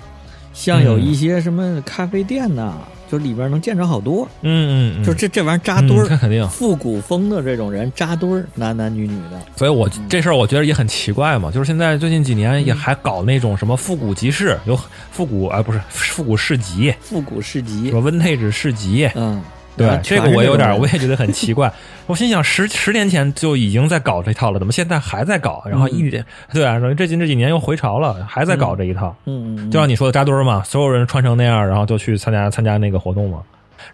[SPEAKER 2] 像有一些什么咖啡店呐、就里边能见着好多，
[SPEAKER 1] 嗯嗯嗯，
[SPEAKER 2] 就这这玩意儿扎堆儿，
[SPEAKER 1] 嗯这肯定。
[SPEAKER 2] 复古风的这种人扎堆儿，男男女女的，
[SPEAKER 1] 所以我这事儿我觉得也很奇怪嘛，就是现在最近几年也还搞那种什么复古集市，有复古啊不是复古市集，
[SPEAKER 2] 复古市集。
[SPEAKER 1] 什，么 vintage 市集，
[SPEAKER 2] 嗯，
[SPEAKER 1] 对，这个我有点，我也觉得很奇怪。[LAUGHS] 我心想，十十年前就已经在搞这套了，怎么现在还在搞？然后一点、对啊，最近这几年又回潮了，还在搞这一套。
[SPEAKER 2] 嗯，嗯嗯，
[SPEAKER 1] 就像你说的扎堆儿嘛，所有人穿成那样，然后就去参加参加那个活动嘛。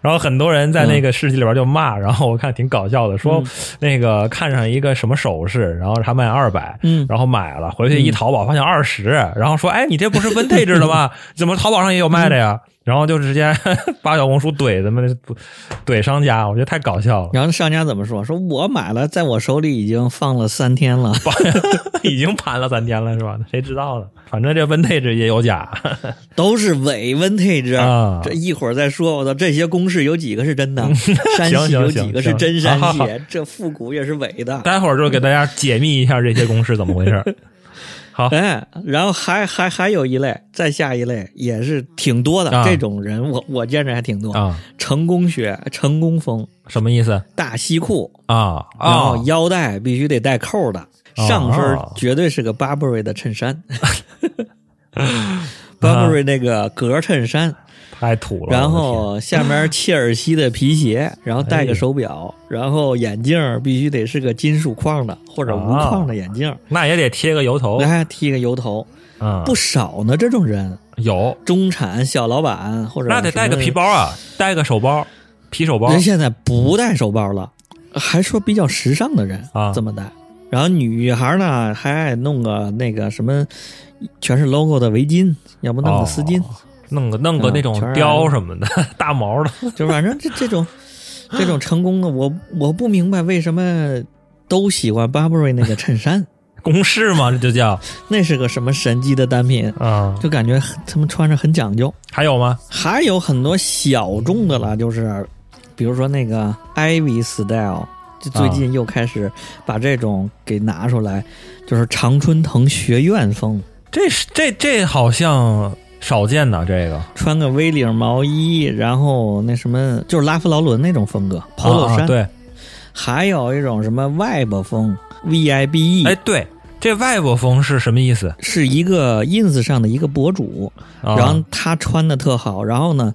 [SPEAKER 1] 然后很多人在那个市集里边就骂，然后我看挺搞笑的，说
[SPEAKER 2] 嗯 [LAUGHS]
[SPEAKER 1] 那个看上一个什么首饰，然后他卖二百，
[SPEAKER 2] 嗯
[SPEAKER 1] 然后买了，回去一淘宝发现二十，然后说，哎，你这不是 vintage 的吗？[LAUGHS] 怎么淘宝上也有卖的呀？然后就直接 [LAUGHS] 把小红书怼他们怼商家，我觉得太搞笑了，
[SPEAKER 2] 然后商家怎么说？说我买了，在我手里已经放了三天了。[LAUGHS]
[SPEAKER 1] 已经盘了三天了是吧？谁知道呢？反正这 vintage 也有假 [LAUGHS]
[SPEAKER 2] 都是伪 vintage
[SPEAKER 1] 啊
[SPEAKER 2] 这一会儿再说。我操，这些公式有几个是真的？山
[SPEAKER 1] 行
[SPEAKER 2] 系有几个是真山
[SPEAKER 1] 好好
[SPEAKER 2] 系？这复古也是伪的。
[SPEAKER 1] 待会儿就给大家解密一下这些公式怎么回事。好，
[SPEAKER 2] 哎，然后还还还有一类，再下一类也是挺多的。
[SPEAKER 1] 啊
[SPEAKER 2] 这种人我我见着还挺多。
[SPEAKER 1] 啊，
[SPEAKER 2] 成功学、成功风、
[SPEAKER 1] 什么意思
[SPEAKER 2] 大西裤，
[SPEAKER 1] 啊？
[SPEAKER 2] 然后
[SPEAKER 1] 啊，
[SPEAKER 2] 腰带必须得带扣的，
[SPEAKER 1] 哦
[SPEAKER 2] 上身绝对是个 Burberry 的衬衫。[LAUGHS] Burberry 那个格衬衫，
[SPEAKER 1] 太土了。
[SPEAKER 2] 然后下面切尔西的皮鞋，然后戴
[SPEAKER 1] 哎
[SPEAKER 2] 个手表，然后眼镜必须得是个金属框的或者无框的眼镜，
[SPEAKER 1] 天那也得贴个油头。
[SPEAKER 2] 那还剃个油头，
[SPEAKER 1] 啊，
[SPEAKER 2] 不少呢。这种人，
[SPEAKER 1] 有，
[SPEAKER 2] 中产小老板或者
[SPEAKER 1] 那得带个皮包啊，带个手包，皮手包。
[SPEAKER 2] 人现在不带手包了，还说比较时尚的人
[SPEAKER 1] 啊。
[SPEAKER 2] 这么戴。然后女孩呢，还爱弄个那个什么，全是 logo 的围巾，要不弄个丝巾，
[SPEAKER 1] 哦弄个弄个那种貂什么的，[LAUGHS] 大毛的。[LAUGHS]
[SPEAKER 2] 就反正这这种这种成功的，我我不明白为什么都喜欢 Burberry 那个衬衫，[LAUGHS]
[SPEAKER 1] 公式嘛，这就叫
[SPEAKER 2] 那是个什么神级的单品，
[SPEAKER 1] 啊。
[SPEAKER 2] 就感觉他们穿着很讲究。
[SPEAKER 1] 还有吗？
[SPEAKER 2] 还有很多小众的了，就是比如说那个 Ivy Style，就最近又开始把这种给拿出来，就是常春藤学院风，
[SPEAKER 1] 这是这这好像少见呐，这个
[SPEAKER 2] 穿个 V 领毛衣，然后那什么就是拉夫劳伦那种风格，polo 衫。
[SPEAKER 1] 啊对，
[SPEAKER 2] 还有一种什么 Vibe 风，VIBE，
[SPEAKER 1] 哎对，这外国风是什么意思？
[SPEAKER 2] 是一个 ins 上的一个博主，
[SPEAKER 1] 啊
[SPEAKER 2] 然后他穿的特好，然后呢，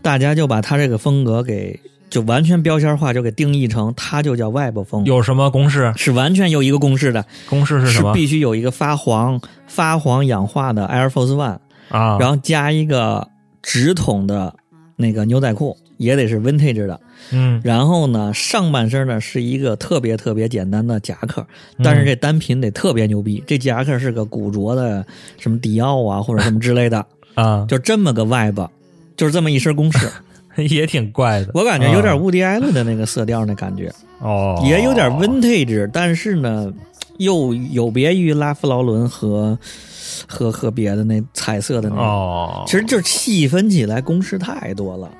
[SPEAKER 2] 大家就把他这个风格给就完全标签化，就给定义成他就叫 Web 风，
[SPEAKER 1] 有什么公式？
[SPEAKER 2] 是完全有一个公式的，
[SPEAKER 1] 公式是什么？
[SPEAKER 2] 必须有一个发黄发黄氧化的 Air Force One，、
[SPEAKER 1] 啊，
[SPEAKER 2] 然后加一个直筒的那个牛仔裤，也得是 Vintage 的。
[SPEAKER 1] 嗯，
[SPEAKER 2] 然后呢，上半身呢是一个特别特别简单的夹克，但
[SPEAKER 1] 嗯。
[SPEAKER 2] 是这单品得特别牛逼，这夹克是个古着的，什么迪奥啊或者什么之类的，
[SPEAKER 1] 啊，
[SPEAKER 2] 就这么个 vibe，就是这么一身公式，[LAUGHS]
[SPEAKER 1] 也挺怪的。
[SPEAKER 2] 我感觉有点
[SPEAKER 1] 啊。
[SPEAKER 2] 乌迪艾伦的那个色调那感觉，
[SPEAKER 1] 哦，
[SPEAKER 2] 也有点 vintage，但是呢，又有别于拉夫劳伦和和和别的那彩色的那个，
[SPEAKER 1] 哦，
[SPEAKER 2] 其实就是细分起来公式太多了。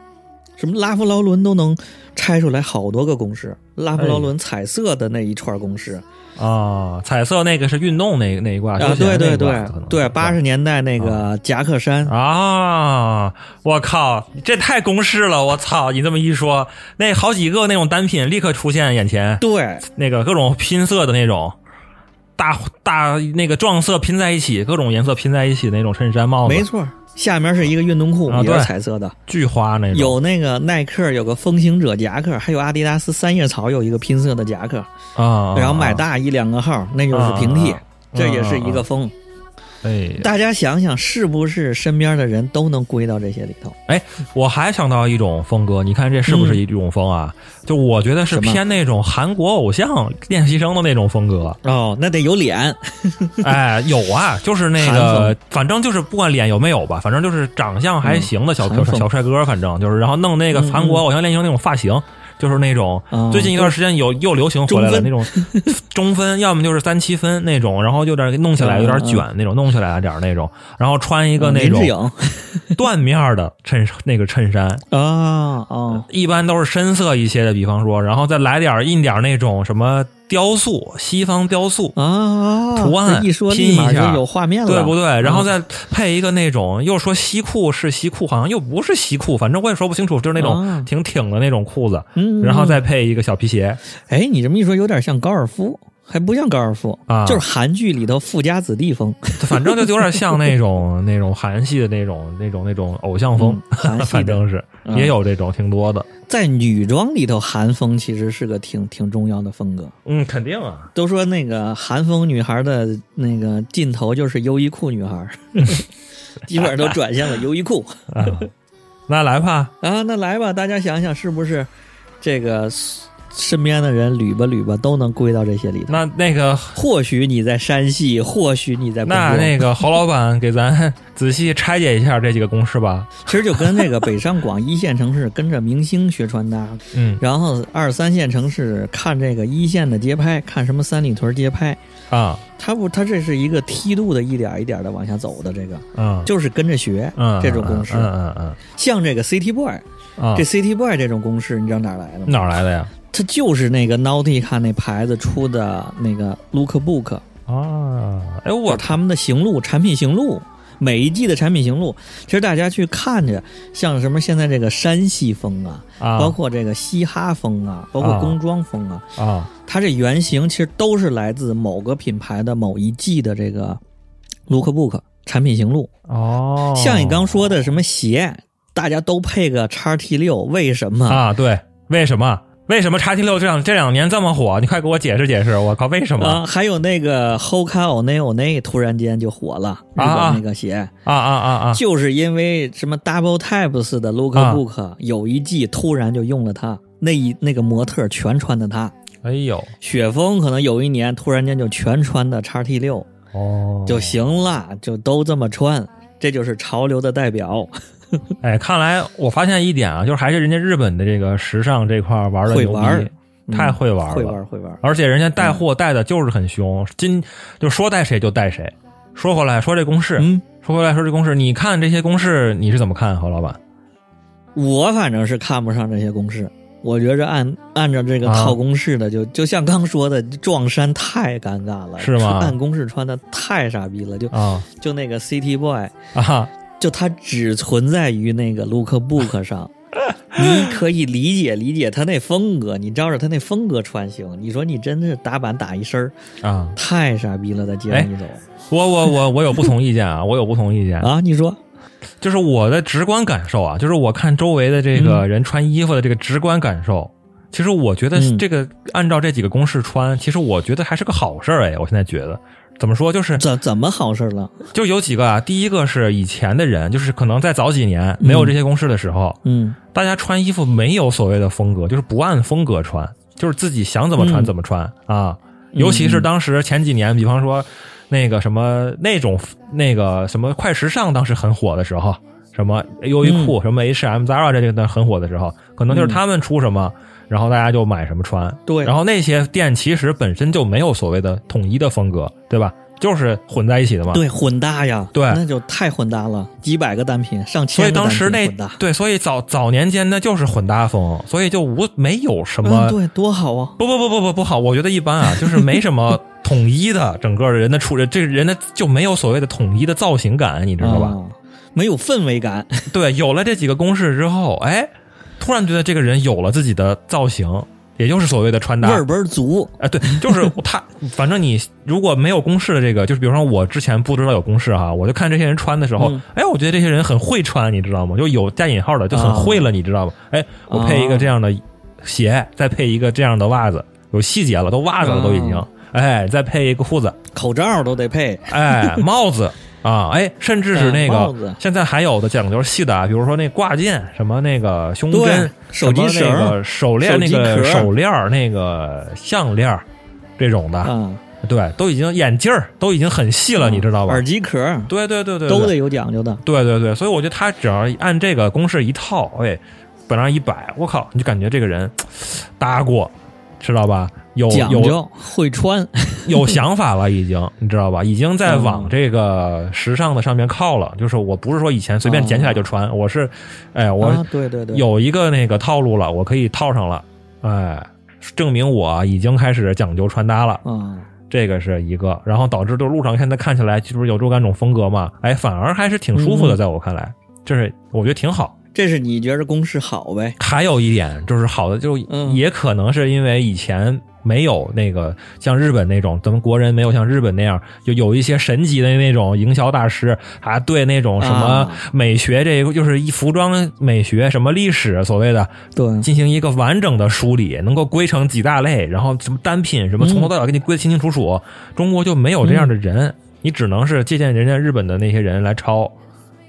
[SPEAKER 2] 什么拉夫劳伦都能拆出来好多个公式，拉夫劳伦彩色的那一串公式、
[SPEAKER 1] 啊，彩色那个是运动那那一挂
[SPEAKER 2] 啊，对对对对，
[SPEAKER 1] 是
[SPEAKER 2] 八十年代那个夹克衫，
[SPEAKER 1] 啊！我靠，这太公式了！我操，你这么一说，那好几个那种单品立刻出现眼前，
[SPEAKER 2] 对，
[SPEAKER 1] 那个各种拼色的那种，大大那个撞色拼在一起，各种颜色拼在一起那种衬衫帽子，
[SPEAKER 2] 没错，下面是一个运动裤，也是彩色的。
[SPEAKER 1] 巨花那种。
[SPEAKER 2] 有那个耐克有个风行者夹克，还有阿迪达斯三叶草有一个拼色的夹克，
[SPEAKER 1] 啊，
[SPEAKER 2] 然后买大一两个号，那就是平替，
[SPEAKER 1] 啊
[SPEAKER 2] 这也是一个风。
[SPEAKER 1] 哎，
[SPEAKER 2] 大家想想，是不是身边的人都能归到这些里头？
[SPEAKER 1] 哎，我还想到一种风格，你看这是不是一种风啊？就我觉得是偏那种韩国偶像练习生的那种风格。
[SPEAKER 2] 哦，那得有脸，[LAUGHS]
[SPEAKER 1] 哎，有啊，就是那个，反正就是不管脸有没有吧，反正就是长相还行的小、小
[SPEAKER 2] 嗯
[SPEAKER 1] 小帅哥，反正就是，然后弄那个
[SPEAKER 2] 嗯
[SPEAKER 1] 韩国偶像练习生那种发型。就是那种
[SPEAKER 2] 哦
[SPEAKER 1] 最近一段时间有又流行回来了那种 [LAUGHS] 中分，要么就是三七分那种，然后有点弄起来有点卷那种，弄起来点儿那种，然后穿一个那种缎 [LAUGHS] 面的衬那个衬衫，
[SPEAKER 2] 啊啊，
[SPEAKER 1] 一般都是深色一些的，比方说，然后再来点印点那种什么雕塑，西方雕塑，
[SPEAKER 2] 啊，
[SPEAKER 1] 图案
[SPEAKER 2] 这一说
[SPEAKER 1] 拼一下
[SPEAKER 2] 有画面了，
[SPEAKER 1] 对不对？然后
[SPEAKER 2] 啊
[SPEAKER 1] 再配一个那种，又说西裤是西裤，好像又不是西裤，反正我也说不清楚，就是那种
[SPEAKER 2] 啊
[SPEAKER 1] 挺挺的那种裤子，
[SPEAKER 2] 嗯，
[SPEAKER 1] 然后再配一个小皮鞋
[SPEAKER 2] 哎，你这么一说，有点像高尔夫，还不像高尔夫
[SPEAKER 1] 啊
[SPEAKER 2] 就是韩剧里头富家子弟风，[LAUGHS]
[SPEAKER 1] 反正就有点像那种 [LAUGHS] 那种韩系的那种那种那种偶像风，
[SPEAKER 2] 嗯韩系
[SPEAKER 1] 正是
[SPEAKER 2] 嗯
[SPEAKER 1] 也有这种挺多的。
[SPEAKER 2] 在女装里头，韩风其实是个挺挺重要的风格。
[SPEAKER 1] 嗯，肯定啊，
[SPEAKER 2] 都说那个韩风女孩的那个尽头就是优衣库女孩，[LAUGHS] 基本上都转向了优衣库
[SPEAKER 1] 啊，那来吧，
[SPEAKER 2] 啊。那来吧，大家想想是不是这个身边的人捋吧捋吧都能归到这些里头？
[SPEAKER 1] 那那个
[SPEAKER 2] 或许你在山西，或许你在
[SPEAKER 1] 那那
[SPEAKER 2] 个，
[SPEAKER 1] 侯老板给咱仔细拆解一下这几个公式吧。
[SPEAKER 2] 其实就跟那个北上广一线城市跟着明星学穿搭，
[SPEAKER 1] 嗯
[SPEAKER 2] 然后二三线城市看这个一线的街拍，看什么三里屯街拍，
[SPEAKER 1] 啊
[SPEAKER 2] 它不，它这是一个梯度的，一点一点的往下走的，这个
[SPEAKER 1] 嗯，
[SPEAKER 2] 就是跟着学
[SPEAKER 1] 嗯
[SPEAKER 2] 这种公式。
[SPEAKER 1] 嗯嗯嗯
[SPEAKER 2] 像这个 City Boy，
[SPEAKER 1] 嗯啊
[SPEAKER 2] 这，City Boy 这种公式，你知道哪儿来的吗？
[SPEAKER 1] 哪儿来的呀？
[SPEAKER 2] 它就是那个 Nautica 那牌子出的那个 Lookbook，
[SPEAKER 1] 啊，哎我
[SPEAKER 2] 我他们的行路产品行路，每一季的产品行路，其实大家去看着，像什么现在这个山系风啊，
[SPEAKER 1] 啊，
[SPEAKER 2] 包括这个嘻哈风啊，包括
[SPEAKER 1] 啊
[SPEAKER 2] 工装风啊，
[SPEAKER 1] 啊
[SPEAKER 2] 它这原型其实都是来自某个品牌的某一季的这个 Lookbook 产品行路。
[SPEAKER 1] 哦，
[SPEAKER 2] 像你刚说的什么鞋，大家都配个叉 T 六，为什么？
[SPEAKER 1] 啊，对，为什么？为什么叉 T 六这两这两年这么火？你快给我解释解释！我靠，为什么？
[SPEAKER 2] 啊，还有那个 Hoka One One 突然间就火了，日本
[SPEAKER 1] 啊
[SPEAKER 2] 那个鞋，
[SPEAKER 1] 啊啊啊啊！
[SPEAKER 2] 就是因为什么 Double Types 的 Lookbook、有一季突然就用了它，那一那个模特全穿的它。
[SPEAKER 1] 哎呦，
[SPEAKER 2] 雪峰可能有一年突然间就全穿的叉 T 六
[SPEAKER 1] 哦，
[SPEAKER 2] 就行了，就都这么穿，这就是潮流的代表。[LAUGHS]
[SPEAKER 1] 哎，看来我发现一点啊，就是还是人家日本的这个时尚这块儿玩的牛
[SPEAKER 2] 会玩儿
[SPEAKER 1] 逼，太会玩了，
[SPEAKER 2] 会玩会玩。
[SPEAKER 1] 而且人家带货带的就是很凶，今就说带谁就带谁。说回来，说这公式，
[SPEAKER 2] 嗯，
[SPEAKER 1] 说回来说这公式，你看这些公式你是怎么看，何老板？
[SPEAKER 2] 我反正是看不上这些公式。我觉着按按照这个
[SPEAKER 1] 啊
[SPEAKER 2] 套公式的，就就像刚说的，撞衫太尴尬了，
[SPEAKER 1] 是吗
[SPEAKER 2] 按公式穿的太傻逼了，就
[SPEAKER 1] 啊
[SPEAKER 2] 就那个 City Boy，
[SPEAKER 1] 啊
[SPEAKER 2] 就它只存在于那个 Lookbook 上。[LAUGHS] 你可以理解理解他那风格，你照着他那风格穿行。你说你真的是打板打一身儿，
[SPEAKER 1] 啊！
[SPEAKER 2] 太傻逼了，在街
[SPEAKER 1] 哎
[SPEAKER 2] 上一走、
[SPEAKER 1] 我我我我有不同意见啊，[LAUGHS] 我有不同意见，
[SPEAKER 2] 啊！你说
[SPEAKER 1] 就是我的直观感受啊，就是我看周围的这个人穿衣服的这个直观感受。其实我觉得
[SPEAKER 2] 嗯
[SPEAKER 1] 这个按照这几个公式穿，其实我觉得还是个好事儿哎。我现在觉得怎么说，就是
[SPEAKER 2] 怎怎么好事了？
[SPEAKER 1] 就有几个啊，第一个是以前的人，就是可能在早几年没有这些公式的时候，
[SPEAKER 2] 嗯。
[SPEAKER 1] 大家穿衣服没有所谓的风格，就是不按风格穿，就是自己想怎么穿
[SPEAKER 2] 嗯。
[SPEAKER 1] 怎么穿、啊。尤其是当时前几年，比方说那个什么那种那个什么快时尚，当时很火的时候，什么优衣库、什么 H&M、Zara 这个很火的时候，可能就是他们出什么，然后大家就买什么穿。
[SPEAKER 2] 对
[SPEAKER 1] 然后那些店其实本身就没有所谓的统一的风格，对吧？就是混在一起的嘛。
[SPEAKER 2] 对，混搭呀，
[SPEAKER 1] 对
[SPEAKER 2] 那就太混搭了，几百个单品，上千
[SPEAKER 1] 所以当时那对，所以早早年间那就是混搭风，所以就无没有什么、
[SPEAKER 2] 嗯，对，多好啊！
[SPEAKER 1] 不不不不不不好，我觉得一般啊，就是没什么统一的，整个人的出这个人的就没有所谓的统一的造型感，你知道吧？
[SPEAKER 2] 啊没有氛围感，[LAUGHS]
[SPEAKER 1] 对，有了这几个公式之后，哎，突然觉得这个人有了自己的造型，也就是所谓的穿搭。
[SPEAKER 2] 味儿倍儿足。
[SPEAKER 1] 哎，对，就是他，[LAUGHS] 反正你如果没有公式的这个，就是比如说我之前不知道有公式哈，我就看这些人穿的时候，
[SPEAKER 2] 嗯。
[SPEAKER 1] 哎，我觉得这些人很会穿，你知道吗？就有加引号的，就很会了，你知道吗？哎，我配一个这样的鞋，再配一个这样的袜子，有细节了，都袜子了都已经，
[SPEAKER 2] 哦
[SPEAKER 1] 哎，再配一个裤子，
[SPEAKER 2] 口罩都得配，
[SPEAKER 1] 哎，帽子，[LAUGHS] 啊，哎，甚至是那个现在还有的讲究细的啊，比如说那挂件，什么那个胸针、
[SPEAKER 2] 手机
[SPEAKER 1] 那
[SPEAKER 2] 绳
[SPEAKER 1] 个手链、那个手链儿、那个项链儿这种的，
[SPEAKER 2] 啊，
[SPEAKER 1] 对，都已经眼镜儿都已经很细了，你知道吧？
[SPEAKER 2] 耳机壳
[SPEAKER 1] 对对对对，
[SPEAKER 2] 都得有讲究的。
[SPEAKER 1] 对对对，所以我觉得他只要按这个公式一套，哎，本上一摆，我靠，你就感觉这个人 [TSK] 搭过，知道吧？有有
[SPEAKER 2] 讲究会穿，[LAUGHS] [LAUGHS]
[SPEAKER 1] 有想法了，已经，你知道吧？已经在往
[SPEAKER 2] 嗯
[SPEAKER 1] 这个时尚的上面靠了。就是我不是说以前随便捡起来就穿，我是，哎，我
[SPEAKER 2] 啊，对对对，
[SPEAKER 1] 有一个那个套路了，我可以套上了，哎，证明我已经开始讲究穿搭了。
[SPEAKER 2] 啊，
[SPEAKER 1] 这个是一个，然后导致就路上现在看起来就是有若干种风格嘛，哎，反而还是挺舒服的，
[SPEAKER 2] 嗯
[SPEAKER 1] 在我看来，就是我觉得挺好。
[SPEAKER 2] 这是你觉得公式好呗？
[SPEAKER 1] 还有一点就是好的，就
[SPEAKER 2] 嗯
[SPEAKER 1] 也可能是因为以前没有那个像日本那种，咱们国人没有像日本那样，就有一些神级的那种营销大师，啊对那种什么
[SPEAKER 2] 啊。
[SPEAKER 1] 美学这个就是一服装美学什么历史所谓的
[SPEAKER 2] 对，
[SPEAKER 1] 进行一个完整的梳理，能够归成几大类，然后什么单品什么从头到脚给你归得清清楚楚。中国就没有这样的人，你只能是借鉴人家日本的那些人来抄，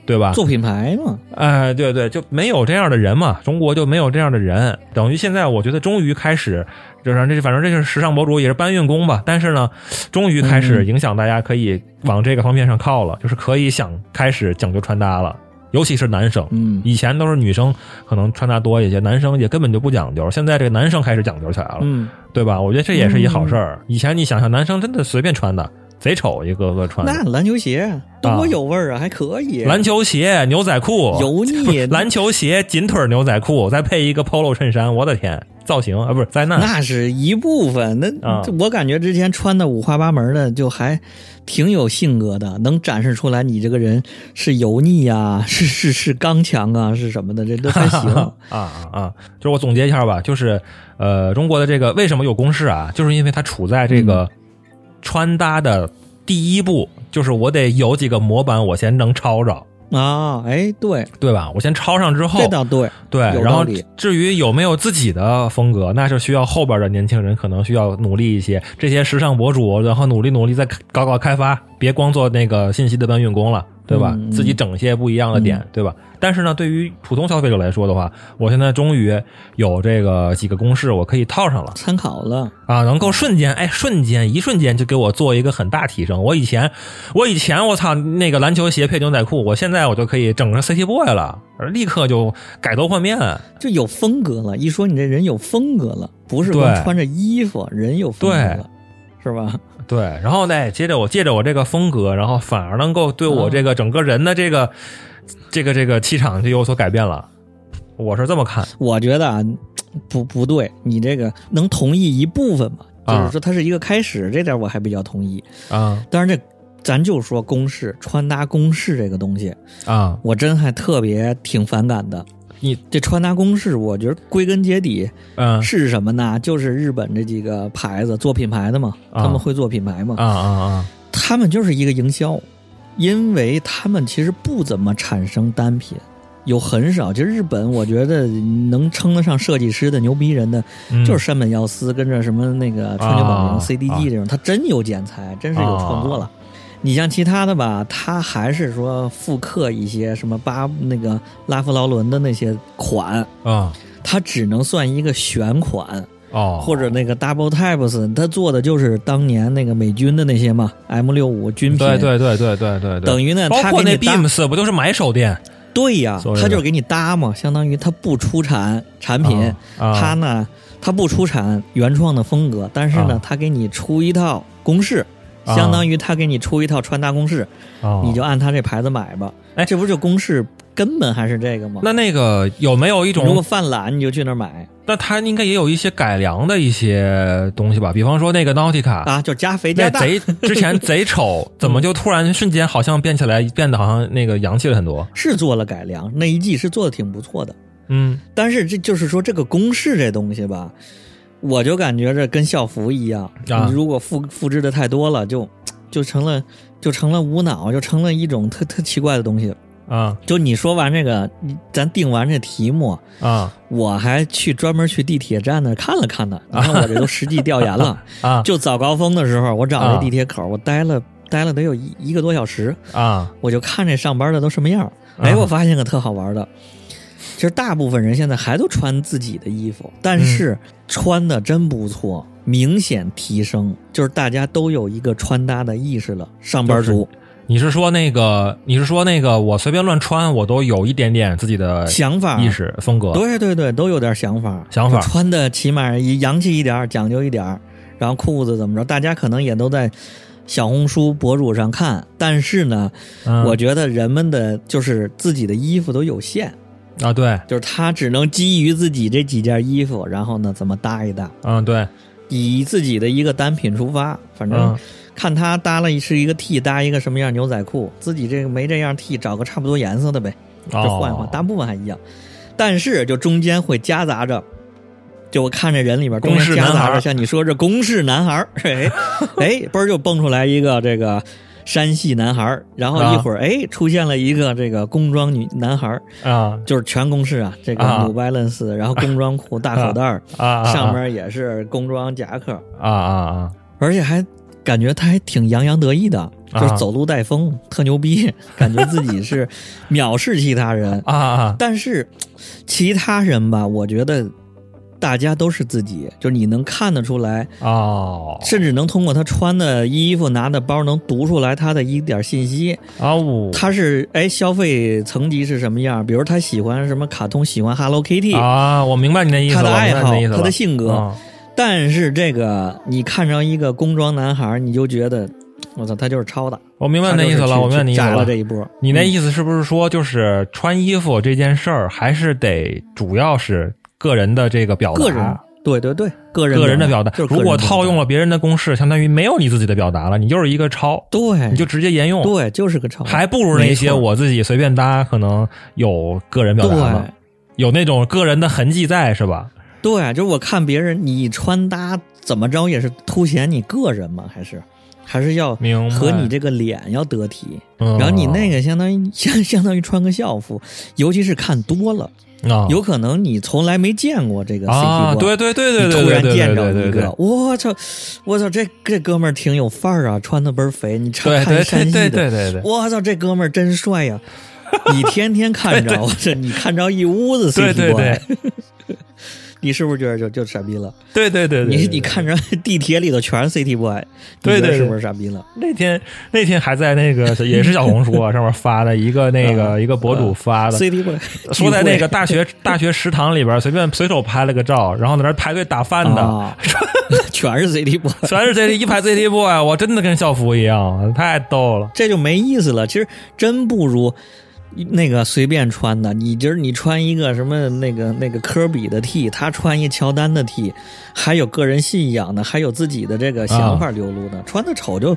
[SPEAKER 1] 对吧？
[SPEAKER 2] 做品牌嘛，
[SPEAKER 1] 哎，对对，就没有这样的人嘛，中国就没有这样的人，等于现在我觉得终于开始，就是这反正这就是时尚博主也是搬运工吧，但是呢，终于开始影响大家可以往这个方面上靠了，就是可以想开始讲究穿搭了，尤其是男生，
[SPEAKER 2] 嗯，
[SPEAKER 1] 以前都是女生可能穿搭多一些，男生也根本就不讲究，现在这个男生开始讲究起来了，
[SPEAKER 2] 嗯，
[SPEAKER 1] 对吧？我觉得这也是一好事儿。以前你想想，男生真的随便穿的，贼丑，一个个穿的。
[SPEAKER 2] 那篮球鞋多有味儿啊，还可以。
[SPEAKER 1] 篮球鞋、牛仔裤，
[SPEAKER 2] 油腻，
[SPEAKER 1] 篮球鞋、紧腿牛仔裤，再配一个 polo 衬衫，我的天，造型啊，不是灾难
[SPEAKER 2] 那是一部分。那、
[SPEAKER 1] 啊
[SPEAKER 2] 我感觉之前穿的五花八门的，就还挺有性格的，能展示出来你这个人是油腻呀、是是是刚强啊，是什么的，这都还行。[LAUGHS]
[SPEAKER 1] 啊啊啊！就是我总结一下吧，就是呃，中国的这个为什么有公式啊？就是因为它处在这
[SPEAKER 2] 嗯
[SPEAKER 1] 个穿搭的第一步，就是我得有几个模板，我先能抄着。
[SPEAKER 2] 啊，哎，对，
[SPEAKER 1] 对吧？我先抄上之后
[SPEAKER 2] 这，倒对，
[SPEAKER 1] 对，然后至于有没有自己的风格，那是需要后边的年轻人可能需要努力一些。这些时尚博主，然后努力努力再搞搞开发，别光做那个信息的搬运工了，对吧？自己整一些不一样的点，对吧？但是呢，对于普通消费者来说的话，我现在终于有这个几个公式，我可以套上了。
[SPEAKER 2] 参考了。
[SPEAKER 1] 啊，能够瞬间，哎，瞬间，一瞬间就给我做一个很大提升。我以前，我以前，我操，那个篮球鞋配牛仔裤，我现在我就可以整成 City Boy 了，而立刻就改头换面。
[SPEAKER 2] 就有风格了，一说你这人有风格了，不是
[SPEAKER 1] 对
[SPEAKER 2] 光穿着衣服，人有风格
[SPEAKER 1] 对
[SPEAKER 2] 了，是吧？
[SPEAKER 1] 对，然后呢，接着我借着我这个风格，然后反而能够对我这个整个人的这个、这个这个气场就有所改变了。我是这么看
[SPEAKER 2] 我觉得啊，不不对，你这个能同意一部分吧？就
[SPEAKER 1] 啊
[SPEAKER 2] 是说它是一个开始，这点我还比较同意。
[SPEAKER 1] 啊
[SPEAKER 2] 当然这咱就说公式穿搭公式这个东西，
[SPEAKER 1] 啊，
[SPEAKER 2] 我真还特别挺反感的。
[SPEAKER 1] 你
[SPEAKER 2] 这穿搭公式，我觉得归根结底
[SPEAKER 1] 嗯
[SPEAKER 2] 是什么呢？就是日本这几个牌子做品牌的嘛，
[SPEAKER 1] 啊
[SPEAKER 2] 他们会做品牌嘛，
[SPEAKER 1] 啊啊啊
[SPEAKER 2] 他们就是一个营销，因为他们其实不怎么产生单品，有很少。就日本，我觉得能称得上设计师的牛逼人的，
[SPEAKER 1] 嗯
[SPEAKER 2] 就是山本耀司跟着什么那个川久保玲、
[SPEAKER 1] 啊
[SPEAKER 2] CDG 这种，他真有剪裁，真是有创作了。你像其他的吧，他还是说复刻一些什么巴那个拉夫劳伦的那些款，
[SPEAKER 1] 啊。
[SPEAKER 2] 它只能算一个选款，
[SPEAKER 1] 哦，
[SPEAKER 2] 或者那个 Double Types，他做的就是当年那个美军的那些嘛，M 六五军品，
[SPEAKER 1] 对对对对对对。对，
[SPEAKER 2] 等于呢，
[SPEAKER 1] 包括那 Beams 不都是买手店
[SPEAKER 2] 对呀他就是给你搭嘛，相当于他不出产产品，
[SPEAKER 1] 啊。
[SPEAKER 2] 他呢他不出产原创的风格，但是呢
[SPEAKER 1] 啊，
[SPEAKER 2] 他给你出一套公式。
[SPEAKER 1] 啊
[SPEAKER 2] 相当于他给你出一套穿搭公式，
[SPEAKER 1] 哦
[SPEAKER 2] 你就按他这牌子买吧。
[SPEAKER 1] 哎
[SPEAKER 2] 这不就公式根本还是这个吗？
[SPEAKER 1] 那那个有没有一种
[SPEAKER 2] 如果？犯懒，你就去那儿买
[SPEAKER 1] 那他应该也有一些改良的一些东西吧？比方说那个 Nautica，、
[SPEAKER 2] 啊，就加肥
[SPEAKER 1] 那
[SPEAKER 2] 加大。
[SPEAKER 1] 贼之前贼丑，[LAUGHS] 怎么就突然瞬间好像变起来，变得好像那个洋气了很多？
[SPEAKER 2] 是做了改良，那一季是做的挺不错的。
[SPEAKER 1] 嗯
[SPEAKER 2] 但是这就是说，这个公式这东西吧，我就感觉这跟校服一样，如果复复制的太多了，就就成了就成了无脑，就成了一种特特奇怪的东西。
[SPEAKER 1] 啊
[SPEAKER 2] 就你说完这个，咱定完这题目，
[SPEAKER 1] 啊
[SPEAKER 2] 我还去专门去地铁站那看了看呢。[LAUGHS] 你看我这都实际调研了，
[SPEAKER 1] 啊！
[SPEAKER 2] 就早高峰的时候，我找
[SPEAKER 1] 啊
[SPEAKER 2] 这地铁口，我待了待了得有一一个多小时，
[SPEAKER 1] 啊，
[SPEAKER 2] 我就看这上班的都什么样儿。哎，
[SPEAKER 1] 啊
[SPEAKER 2] 我发现个特好玩的，其实大部分人现在还都穿自己的衣服，但
[SPEAKER 1] 嗯
[SPEAKER 2] 是穿的真不错，明显提升，就是大家都有一个穿搭的意识了。上班族
[SPEAKER 1] 你是说那个？你是说那个？我随便乱穿，我都有一点点自己的
[SPEAKER 2] 想法
[SPEAKER 1] 意识风格。
[SPEAKER 2] 对对对，都有点想法，
[SPEAKER 1] 想法
[SPEAKER 2] 穿的起码洋气一点，讲究一点，然后裤子怎么着，大家可能也都在小红书博主上看，但是呢，
[SPEAKER 1] 嗯，
[SPEAKER 2] 我觉得人们的就是自己的衣服都有限。
[SPEAKER 1] 啊，对，
[SPEAKER 2] 就是他只能基于自己这几件衣服，然后呢怎么搭一搭，
[SPEAKER 1] 嗯，对，
[SPEAKER 2] 以自己的一个单品出发，反正
[SPEAKER 1] 嗯。
[SPEAKER 2] 看他搭了是一个 T，搭一个什么样牛仔裤，自己这个没这样 T，找个差不多颜色的呗，就换一换，
[SPEAKER 1] 哦
[SPEAKER 2] 大部分还一样，但是就中间会夹杂着。就我看这人里面，中
[SPEAKER 1] 公
[SPEAKER 2] 间夹杂着像你说这公式男孩儿，[LAUGHS] 哎哎，嘣儿就蹦出来一个这个山系男孩儿，然后一
[SPEAKER 1] 啊
[SPEAKER 2] 会儿哎出现了一个这个工装女男孩儿，
[SPEAKER 1] 啊
[SPEAKER 2] 就是全公式啊，这个
[SPEAKER 1] 啊
[SPEAKER 2] New Balance，、然后工装裤、大口袋儿，
[SPEAKER 1] 啊啊！
[SPEAKER 2] 上面也是工装夹克，
[SPEAKER 1] 啊啊啊
[SPEAKER 2] 而且还感觉他还挺洋洋得意的，
[SPEAKER 1] 啊
[SPEAKER 2] 就是走路带风，特牛逼，[LAUGHS] 感觉自己是藐视其他人。
[SPEAKER 1] 啊！
[SPEAKER 2] 但是其他人吧，我觉得大家都是自己，就是你能看得出来，
[SPEAKER 1] 哦，
[SPEAKER 2] 甚至能通过他穿的衣服、拿的包，能读出来他的一点信息。
[SPEAKER 1] 哦，
[SPEAKER 2] 他是哎，消费层级是什么样？比如他喜欢什么卡通，喜欢 Hello Kitty，、
[SPEAKER 1] 啊，我明白你的意思了，
[SPEAKER 2] 他的爱好他的性格。
[SPEAKER 1] 啊
[SPEAKER 2] 但是这个你看上一个工装男孩，你就觉得，我操，他就是抄的。
[SPEAKER 1] 我明白
[SPEAKER 2] 他
[SPEAKER 1] 你的意思了，我明白你意思了
[SPEAKER 2] 这。一波。
[SPEAKER 1] 你那
[SPEAKER 2] 嗯
[SPEAKER 1] 意思是不是说，就是穿衣服这件事儿，还是得主要是个人的这个表达？
[SPEAKER 2] 个人，对对对，个人
[SPEAKER 1] 个人的表达。
[SPEAKER 2] 就是。
[SPEAKER 1] 如果套用了别人的公式，相当于没有你自己的表达了，你就是一个抄，
[SPEAKER 2] 对，
[SPEAKER 1] 你就直接沿用，
[SPEAKER 2] 对，就是个抄，
[SPEAKER 1] 还不如那些我自己随便搭，可能有个人表达了，有那种个人的痕迹在，是吧？
[SPEAKER 2] 对，就是我看别人你穿搭怎么着也是凸显你个人嘛，还是？还是要和你这个脸要得体。
[SPEAKER 1] 嗯。
[SPEAKER 2] 然后你那个相当于相相当于穿个校服，尤其是看多了，
[SPEAKER 1] 啊，
[SPEAKER 2] 有可能你从来没见过这个 CT
[SPEAKER 1] 啊，对对对对对，
[SPEAKER 2] 你突然见着一个，我操，我操，这这哥们儿挺有范儿啊，穿的倍儿肥。你瞅
[SPEAKER 1] 对对
[SPEAKER 2] 看山西的，
[SPEAKER 1] 对对对，
[SPEAKER 2] 我操，这哥们儿真帅呀！你天天看着，[LAUGHS] 我这你看着一屋子
[SPEAKER 1] 对
[SPEAKER 2] CT
[SPEAKER 1] 对
[SPEAKER 2] boy，
[SPEAKER 1] 对
[SPEAKER 2] 你是不是觉得就就傻逼了？
[SPEAKER 1] 对对对，对
[SPEAKER 2] 你你看着 [LAUGHS] 地铁里头全是 CT boy，
[SPEAKER 1] 对对对
[SPEAKER 2] 是不是傻逼了？
[SPEAKER 1] 那天那天还在那个也是小红书啊 [LAUGHS] 上面发的一个那个一个博主发的
[SPEAKER 2] ，CT boy [LAUGHS]
[SPEAKER 1] 说在那个大学大学食堂里边随便随手拍了个照，然后在那排队打饭的，
[SPEAKER 2] 啊，全是 CT boy，
[SPEAKER 1] 全是 CT 一排 CT boy，我真的跟校服一样，太逗了。
[SPEAKER 2] 这就没意思了。其实真不如那个随便穿的。你今儿你穿一个什么那个那个科比的 T，他穿一乔丹的 T，还有个人信仰的，还有自己的这个想法流露的，穿的丑就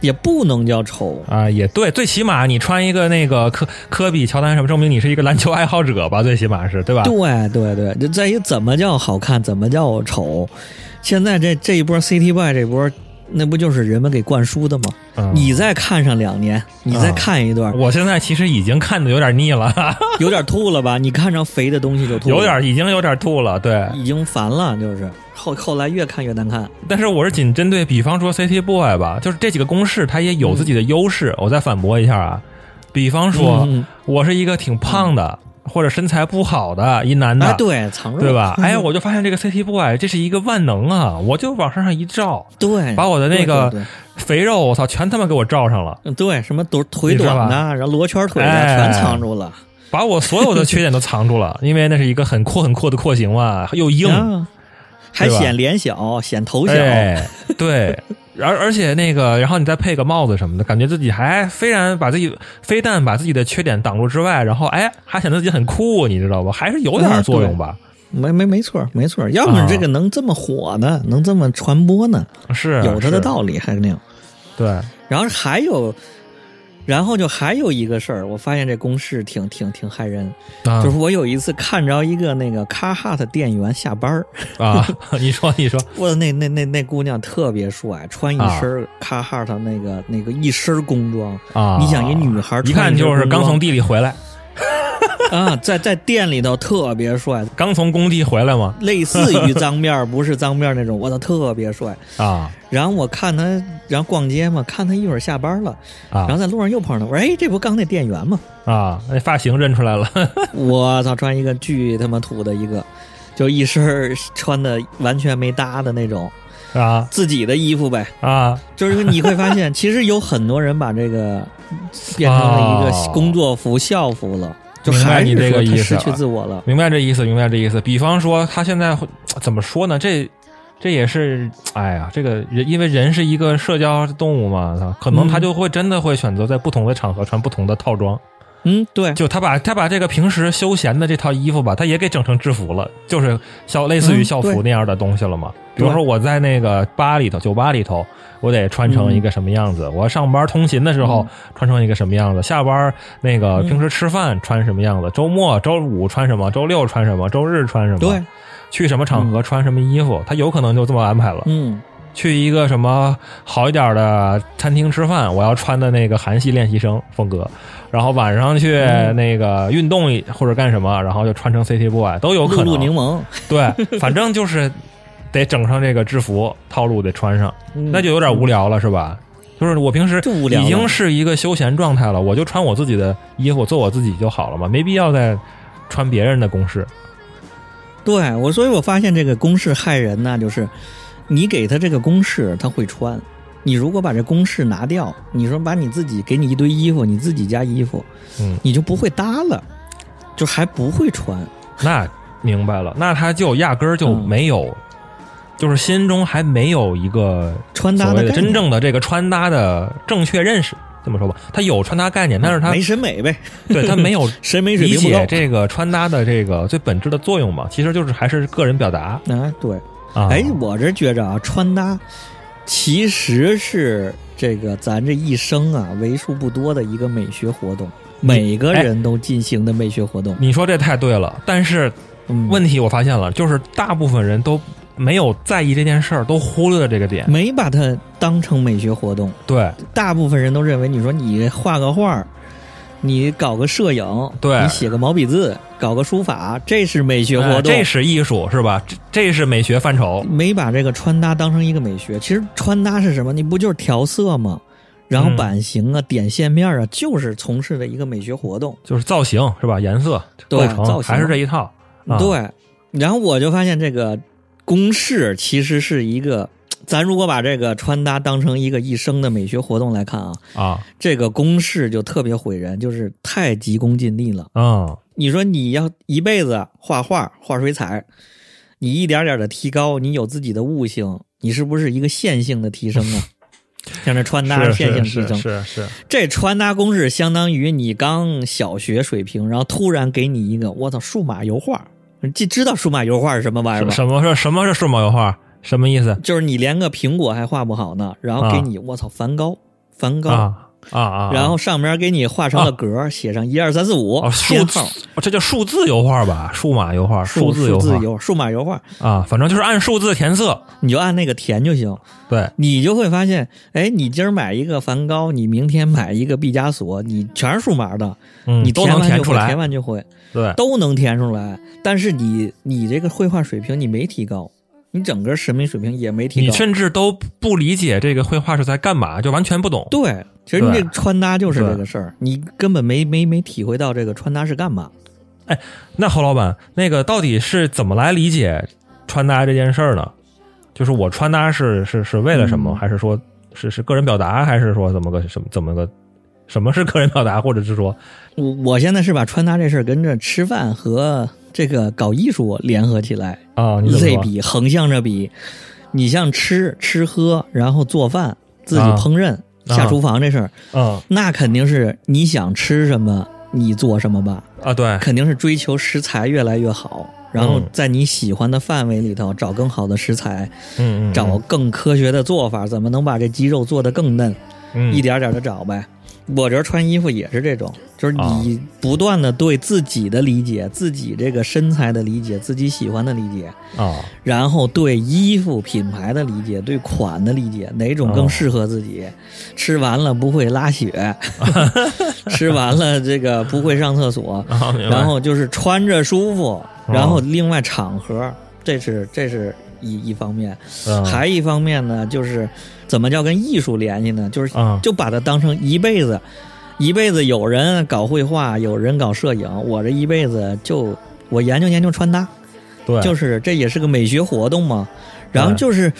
[SPEAKER 2] 也不能叫丑。
[SPEAKER 1] 啊，也对，最起码你穿一个那个科科比、乔丹什么，证明你是一个篮球爱好者吧？最起码是对吧？
[SPEAKER 2] 对对对，就在于怎么叫好看，怎么叫丑。现在这这一波 CT boy 这波，那不就是人们给灌输的吗？
[SPEAKER 1] 嗯
[SPEAKER 2] 你再看上两年，你再
[SPEAKER 1] 啊
[SPEAKER 2] 看一段，
[SPEAKER 1] 我现在其实已经看的有点腻了，[LAUGHS]
[SPEAKER 2] 有点吐了吧？你看着肥的东西就吐了，
[SPEAKER 1] 有点已经有点吐了，对。
[SPEAKER 2] 已经烦了，就是后后来越看越难看。
[SPEAKER 1] 但是我是仅针对，比方说 City boy 吧，就是这几个公式，它也有自己的优势。我再反驳一下啊，比方说，
[SPEAKER 2] 嗯
[SPEAKER 1] 我是一个挺胖的、或者身材不好的一男的，
[SPEAKER 2] 哎，对，藏肉，
[SPEAKER 1] 对吧？[LAUGHS] 哎，我就发现这个 CT boy 这是一个万能啊，我就往身上一照，
[SPEAKER 2] 对，
[SPEAKER 1] 把我的那个肥肉，我操，全他妈给我罩上了，
[SPEAKER 2] 对对什么腿腿短的，然后罗圈腿全藏住了，
[SPEAKER 1] 把我所有的缺点都藏住了，因为那是一个很阔很阔的廓形嘛，又硬，
[SPEAKER 2] 啊还显脸小，显头小，
[SPEAKER 1] 哎，对，[LAUGHS] 而而且那个，然后你再配个帽子什么的，感觉自己还非然把自己非但把自己的缺点挡住之外，然后哎，还显得自己很酷，你知道吧？还是有点作用吧？
[SPEAKER 2] 没没没错没错，要么这个能这么火呢，能这么传播呢，
[SPEAKER 1] 是
[SPEAKER 2] 有它的道理，还是那样。
[SPEAKER 1] 对，
[SPEAKER 2] 然后还有，然后就还有一个事儿，我发现这公式挺挺挺害人，
[SPEAKER 1] 啊。
[SPEAKER 2] 就是我有一次看着一个那个卡哈特店员下班儿。
[SPEAKER 1] 啊，你 [LAUGHS] 说你说。[LAUGHS]
[SPEAKER 2] 我那那那那姑娘特别帅，穿一身卡哈特那个、那个一身工装，
[SPEAKER 1] 啊，
[SPEAKER 2] 你想一女孩
[SPEAKER 1] 一看就是刚从地里回来 [LAUGHS]
[SPEAKER 2] 啊，在在店里头特别帅，
[SPEAKER 1] 刚从工地回来嘛？
[SPEAKER 2] 类似于脏面儿，不是脏面儿那种，我操，特别帅。
[SPEAKER 1] 啊
[SPEAKER 2] 然后我看他，然后逛街嘛，看他一会儿下班了，
[SPEAKER 1] 啊
[SPEAKER 2] 然后在路上又碰到，我说哎，这不刚那店员吗？
[SPEAKER 1] 啊！那发型认出来了 [LAUGHS] [LAUGHS]
[SPEAKER 2] 我操，穿一个巨他妈土的一个，就一身穿的完全没搭的那种
[SPEAKER 1] 啊
[SPEAKER 2] 自己的衣服呗。
[SPEAKER 1] 啊
[SPEAKER 2] 就是你会发现，其实有很多人把这个变成了一个
[SPEAKER 1] 哦
[SPEAKER 2] 工作服、校服了，就
[SPEAKER 1] 明白
[SPEAKER 2] 还是
[SPEAKER 1] 你这个意思
[SPEAKER 2] 说他失去自我了。
[SPEAKER 1] 明白这意思，明白这意思。比方说，他现在会怎么说呢？这这也是，哎呀，这个人因为人是一个社交动物嘛，他可能他
[SPEAKER 2] 嗯
[SPEAKER 1] 就会真的会选择在不同的场合穿不同的套装。
[SPEAKER 2] 嗯，对，
[SPEAKER 1] 就他把他把这个平时休闲的这套衣服吧，他也给整成制服了，就是校类似于
[SPEAKER 2] 嗯
[SPEAKER 1] 校服那样的东西了嘛。比如说我在那个吧里头、酒吧里头，我得穿成一个什么样子；我上班通勤的时候
[SPEAKER 2] 嗯。
[SPEAKER 1] 穿成一个什么样子；下班那个
[SPEAKER 2] 嗯
[SPEAKER 1] 平时吃饭穿什么样子；周末、周五穿什么；周六穿什么；周日穿什么。
[SPEAKER 2] 对，
[SPEAKER 1] 去什么场合穿什么衣服，他有可能就这么安排了。
[SPEAKER 2] 嗯，
[SPEAKER 1] 去一个什么好一点的餐厅吃饭，我要穿的那个韩系练习生风格，然后晚上去
[SPEAKER 2] 嗯
[SPEAKER 1] 那个运动或者干什么，然后就穿成 City Boy 都有可
[SPEAKER 2] 露露柠
[SPEAKER 1] 能。
[SPEAKER 2] 檬，
[SPEAKER 1] 对，反正就是得整上这个制服套路得穿上，
[SPEAKER 2] 嗯
[SPEAKER 1] 那就有点无聊了，是吧？就是我平时已经是一个休闲状态了，我就穿我自己的衣服，做我自己就好了嘛，没必要再穿别人的公式。
[SPEAKER 2] 对我，所以我发现这个公式害人呢，就是你给他这个公式，他会穿。你如果把这公式拿掉，你说把你自己给你一堆衣服，你自己加衣服，
[SPEAKER 1] 嗯，
[SPEAKER 2] 你就不会搭了，就还不会穿。
[SPEAKER 1] 那明白了，那他就压根儿就
[SPEAKER 2] 嗯
[SPEAKER 1] 没有，就是心中还没有一个
[SPEAKER 2] 穿搭
[SPEAKER 1] 的真正的这个穿搭的正确认识。这么说吧，他有穿搭概念，但是他
[SPEAKER 2] 没审美呗，
[SPEAKER 1] 对他没有 [LAUGHS]
[SPEAKER 2] 审美水
[SPEAKER 1] 理解这个穿搭的这个最本质的作用嘛，其实就是还是个人表达
[SPEAKER 2] 啊。对，
[SPEAKER 1] 啊。
[SPEAKER 2] 哎，我这觉着啊，穿搭其实是这个咱这一生啊为数不多的一个美学活动，每个人都进行的美学活动。
[SPEAKER 1] 你说这太对了，但是
[SPEAKER 2] 嗯，
[SPEAKER 1] 问题我发现了，就是大部分人都没有在意这件事儿，都忽略了这个点。
[SPEAKER 2] 没把它当成美学活动。
[SPEAKER 1] 对
[SPEAKER 2] 大部分人都认为，你说你画个画儿，你搞个摄影，
[SPEAKER 1] 对
[SPEAKER 2] 你写个毛笔字，搞个书法，这是美学活动。
[SPEAKER 1] 哎这是艺术是吧？这这是美学范畴。
[SPEAKER 2] 没把这个穿搭当成一个美学。其实穿搭是什么？你不就是调色吗？然后
[SPEAKER 1] 嗯
[SPEAKER 2] 版型啊、点线面啊，就是从事的一个美学活动。
[SPEAKER 1] 就是造型是吧？颜色
[SPEAKER 2] 对
[SPEAKER 1] 构成
[SPEAKER 2] 造型
[SPEAKER 1] 还是这一套。啊、
[SPEAKER 2] 对，然后我就发现这个公式其实是一个，咱如果把这个穿搭当成一个一生的美学活动来看啊，
[SPEAKER 1] 啊，
[SPEAKER 2] 这个公式就特别毁人，就是太急功近利了。
[SPEAKER 1] 嗯，
[SPEAKER 2] 你说你要一辈子画画、画水彩，你一点点的提高，你有自己的悟性，你是不是一个线性的提升啊？[LAUGHS] 像这穿搭线性提升，
[SPEAKER 1] 是是是，
[SPEAKER 2] 这穿搭公式相当于你刚小学水平，然后突然给你一个我操数码油画，知知道数码油画是什么玩意儿吗？
[SPEAKER 1] 什么是什么是数码油画？什么意思？
[SPEAKER 2] 就是你连个苹果还画不好呢，然后给你、我操梵高，梵高，
[SPEAKER 1] 啊啊啊！
[SPEAKER 2] 然后上面给你画成了格儿，写上一二三四五
[SPEAKER 1] 哦，数字，哦这叫数字油画吧？数码油画，
[SPEAKER 2] 数
[SPEAKER 1] 字油画
[SPEAKER 2] 数字油数码油画，
[SPEAKER 1] 啊，反正就是按数字填色。
[SPEAKER 2] 你就按那个填就行。
[SPEAKER 1] 对，
[SPEAKER 2] 你就会发现，哎，你今儿买一个梵高，你明天买一个毕加索，你全是数码的，
[SPEAKER 1] 嗯，
[SPEAKER 2] 你
[SPEAKER 1] 都能
[SPEAKER 2] 填
[SPEAKER 1] 出来
[SPEAKER 2] 填。完就会，
[SPEAKER 1] 对，
[SPEAKER 2] 都能填出来。但是你你这个绘画水平你没提高，你整个审美水平也没提高你。
[SPEAKER 1] 甚至都不理解这个绘画是在干嘛，就完全不懂。
[SPEAKER 2] 对，其实你这穿搭就是这个事儿，你根本没没没体会到这个穿搭是干嘛。
[SPEAKER 1] 哎那侯老板，那个到底是怎么来理解穿搭这件事儿呢？就是我穿搭是是是为了什么，
[SPEAKER 2] 嗯
[SPEAKER 1] 还是说是是个人表达，还是说怎么个什么怎么个什么是个人表达，或者是说
[SPEAKER 2] 我我现在是把穿搭这事儿跟着吃饭和这个搞艺术联合起来，
[SPEAKER 1] 啊？
[SPEAKER 2] 类比横向着比。你像吃吃喝，然后做饭，自己
[SPEAKER 1] 啊
[SPEAKER 2] 烹饪、下
[SPEAKER 1] 啊
[SPEAKER 2] 厨房这事儿，
[SPEAKER 1] 啊
[SPEAKER 2] 那肯定是你想吃什么你做什么吧，
[SPEAKER 1] 啊，对，
[SPEAKER 2] 肯定是追求食材越来越好，然后
[SPEAKER 1] 嗯
[SPEAKER 2] 在你喜欢的范围里头找更好的食材，
[SPEAKER 1] 嗯嗯，
[SPEAKER 2] 找更科学的做法，怎么能把这鸡肉做得更嫩？
[SPEAKER 1] 嗯
[SPEAKER 2] 一点点的找呗。我觉得穿衣服也是这种，就是你不断的对自己的理解、自己这个身材的理解、自己喜欢的理解，
[SPEAKER 1] 啊，
[SPEAKER 2] 然后对衣服品牌的理解、对款的理解，哪种更适合自己？吃完了不会拉血，[LAUGHS] 吃完了这个不会上厕所，然后就是穿着舒服，然后另外场合，这是这是一一方面，
[SPEAKER 1] 嗯。
[SPEAKER 2] 还一方面呢，就是怎么叫跟艺术联系呢？就是
[SPEAKER 1] 嗯
[SPEAKER 2] 就把它当成一辈子，一辈子有人搞绘画，有人搞摄影，我这一辈子就我研究研究穿搭，
[SPEAKER 1] 对，
[SPEAKER 2] 就是这也是个美学活动嘛。然后就是，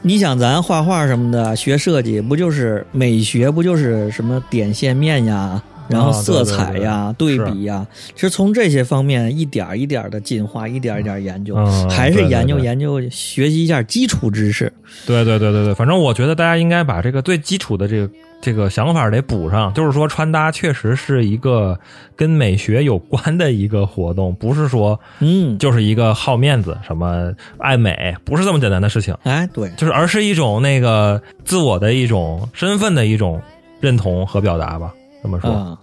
[SPEAKER 2] 你想咱画画什么的，学设计不就是美学？不就是什么点线面呀，然后色彩呀、
[SPEAKER 1] 对
[SPEAKER 2] 比呀？其实从这些方面一点儿一点的进化，一点儿一点儿研究，
[SPEAKER 1] 嗯
[SPEAKER 2] 还是研究研究，学习一下基础知识。
[SPEAKER 1] 对对对对对，反正我觉得大家应该把这个最基础的这个这个想法得补上，就是说穿搭确实是一个跟美学有关的一个活动，不是说
[SPEAKER 2] 嗯，
[SPEAKER 1] 就是一个好面子、什么爱美，不是这么简单的事情，
[SPEAKER 2] 哎，对，
[SPEAKER 1] 就是而是一种那个自我的一种身份的一种认同和表达吧。这么说，
[SPEAKER 2] 啊，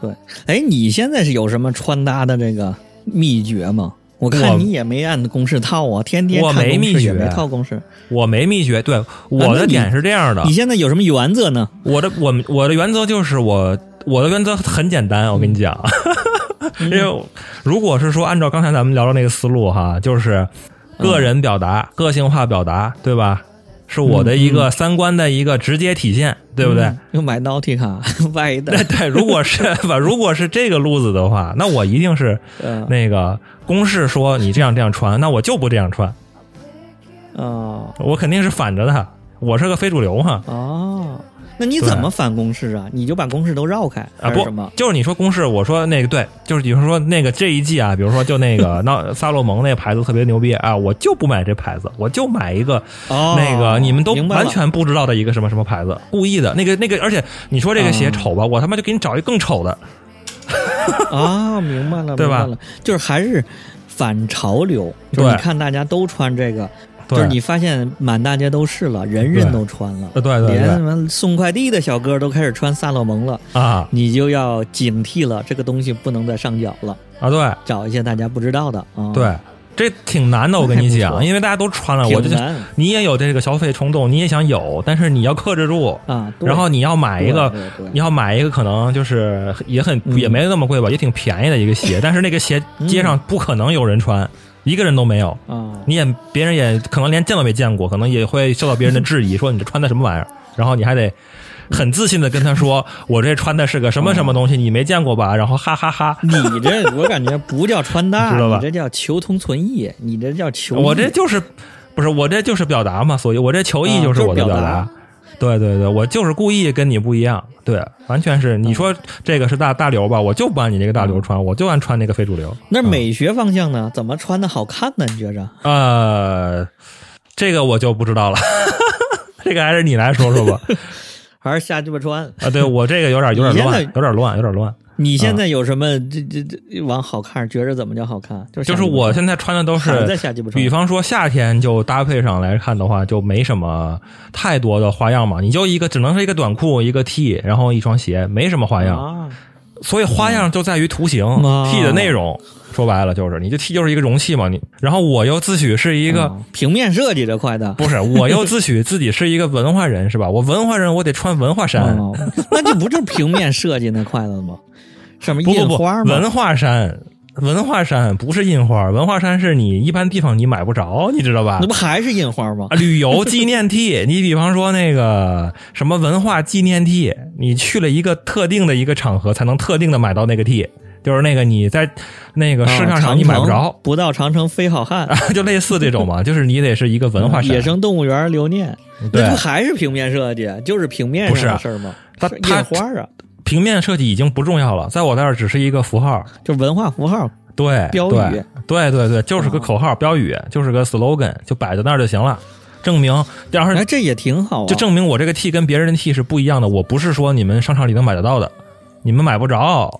[SPEAKER 2] 对。哎，你现在是有什么穿搭的这个秘诀吗？我看你也没按公式套啊，天天
[SPEAKER 1] 我
[SPEAKER 2] 看
[SPEAKER 1] 没秘诀
[SPEAKER 2] 套公式。
[SPEAKER 1] 我没秘诀，对我的点是这样的
[SPEAKER 2] 你，现在有什么原则呢？
[SPEAKER 1] 我的我我的原则就是我我的原则很简单，我跟你讲，[LAUGHS] 因为如果是说按照刚才咱们聊的那个思路哈，就是个人表达、个性化表达，对吧？是我的一个三观的一个直接体现，对不对？
[SPEAKER 2] 嗯？又买 Nautica [LAUGHS] 歪的 [LAUGHS]
[SPEAKER 1] 对，如果是 [LAUGHS] 吧，如果是这个路子的话，那我一定是
[SPEAKER 2] 嗯
[SPEAKER 1] 那个公式说你这样这样穿，那我就不这样穿，
[SPEAKER 2] 哦
[SPEAKER 1] 我肯定是反着的，我是个非主流嘛。
[SPEAKER 2] 哦，那你怎么反公式啊？你就把公式都绕开
[SPEAKER 1] 啊不就是你说公式，我说那个对，就是比如说那个这一季啊，比如说就那个 [LAUGHS] 那萨洛蒙那个牌子特别牛逼啊，我就不买这牌子，我就买一个
[SPEAKER 2] 哦，
[SPEAKER 1] 那个你们都完全不知道的一个什么什么牌子，故意的。那个那个，而且你说这个鞋
[SPEAKER 2] 啊
[SPEAKER 1] 丑吧，我他妈就给你找一个更丑的，
[SPEAKER 2] 啊，[LAUGHS] 明白了，
[SPEAKER 1] 对吧？
[SPEAKER 2] 就是还是反潮流，就是你看大家都穿这个，
[SPEAKER 1] 对
[SPEAKER 2] 就是你发现满大街都是了，人人都穿了，
[SPEAKER 1] 呃对对对。
[SPEAKER 2] 连什么送快递的小哥都开始穿萨洛蒙了，
[SPEAKER 1] 啊。
[SPEAKER 2] 你就要警惕了，这个东西不能再上脚了，
[SPEAKER 1] 啊对。
[SPEAKER 2] 找一些大家不知道的啊，
[SPEAKER 1] 对，这挺难的，我跟你讲，因为大家都穿了，我就你也有这个消费冲动，你也想有，但是你要克制住，
[SPEAKER 2] 啊，
[SPEAKER 1] 然后你要买一个你要买一个可能就是也很
[SPEAKER 2] 嗯
[SPEAKER 1] 也没那么贵吧，也挺便宜的一个鞋，[LAUGHS] 但是那个鞋街上不可能有人穿，一个人都没有，
[SPEAKER 2] 啊，
[SPEAKER 1] 你也别人也可能连见都没见过，可能也会受到别人的质疑，说你这穿的什么玩意儿，然后你还得很自信的跟他说，[LAUGHS] 我这穿的是个什么什么东西，你没见过吧？然后哈哈哈 [LAUGHS]
[SPEAKER 2] 你这我感觉不叫穿搭，[LAUGHS]
[SPEAKER 1] 知道吧
[SPEAKER 2] 你这叫求同存异，你这叫求。
[SPEAKER 1] 我这就是不是我这就是表达嘛，所以我这求艺
[SPEAKER 2] 啊
[SPEAKER 1] 就是我的
[SPEAKER 2] 就是表
[SPEAKER 1] 达。
[SPEAKER 2] 达
[SPEAKER 1] 对对对，我就是故意跟你不一样，对，完全是你说这个是大大流吧，我就不按你这个大流穿，我就按穿那个非主流。
[SPEAKER 2] 那美学方向呢？怎么穿的好看呢？你觉着？
[SPEAKER 1] 呃，这个我就不知道了，这个还是你来说说吧。
[SPEAKER 2] 还是瞎鸡巴穿？
[SPEAKER 1] 啊，对我这个有点有点乱有点乱，有点乱。
[SPEAKER 2] 你现在有什么这这这往好看？觉着怎么叫好看？就是
[SPEAKER 1] 就是我现在穿的都是。比方说夏天就搭配上来看的话，就没什么太多的花样嘛。你就一个只能是一个短裤、一个 T，然后一双鞋，没什么花样。
[SPEAKER 2] 啊，
[SPEAKER 1] 所以花样就在于图形、
[SPEAKER 2] 嗯
[SPEAKER 1] T 的内容。说白了就是，你就 T 就是一个容器嘛。你然后我又自诩是一个。
[SPEAKER 2] 啊平面设计这块的。
[SPEAKER 1] 不是，[LAUGHS] 我又自诩自己是一个文化人，是吧？我文化人，我得穿文化衫。
[SPEAKER 2] 哦，那就不就是平面设计那块的吗？上面 [LAUGHS]
[SPEAKER 1] 不不不，
[SPEAKER 2] 印花吗？
[SPEAKER 1] 文化衫，文化衫不是印花，文化衫是你一般地方你买不着，你知道吧
[SPEAKER 2] 那？不还是印花吗
[SPEAKER 1] 啊，？旅游纪念 T，[LAUGHS] 你比方说那个什么文化纪念 T，你去了一个特定的一个场合才能特定的买到那个 T，就是那个你在那个市
[SPEAKER 2] 啊
[SPEAKER 1] 场上你买不着，
[SPEAKER 2] 不到长城非好汉。[LAUGHS]
[SPEAKER 1] 就类似这种嘛，[LAUGHS] 就是你得是一个文化衫
[SPEAKER 2] 野。生动物园留念，那不还是平面设计？就是平面上的事儿吗？
[SPEAKER 1] 它它
[SPEAKER 2] 印花啊，
[SPEAKER 1] 平面设计已经不重要了，在我那儿只是一个符号。
[SPEAKER 2] 就文化符号。
[SPEAKER 1] 对，
[SPEAKER 2] 标语
[SPEAKER 1] 对对对，就是个
[SPEAKER 2] 啊
[SPEAKER 1] 口号、标语，就是个 slogan，就摆在那儿就行了，证明。然后
[SPEAKER 2] 哎，这也挺好啊。
[SPEAKER 1] 就证明我这个 T 跟别人的 T 是不一样的，我不是说你们商场里能买得到的，你们买不着。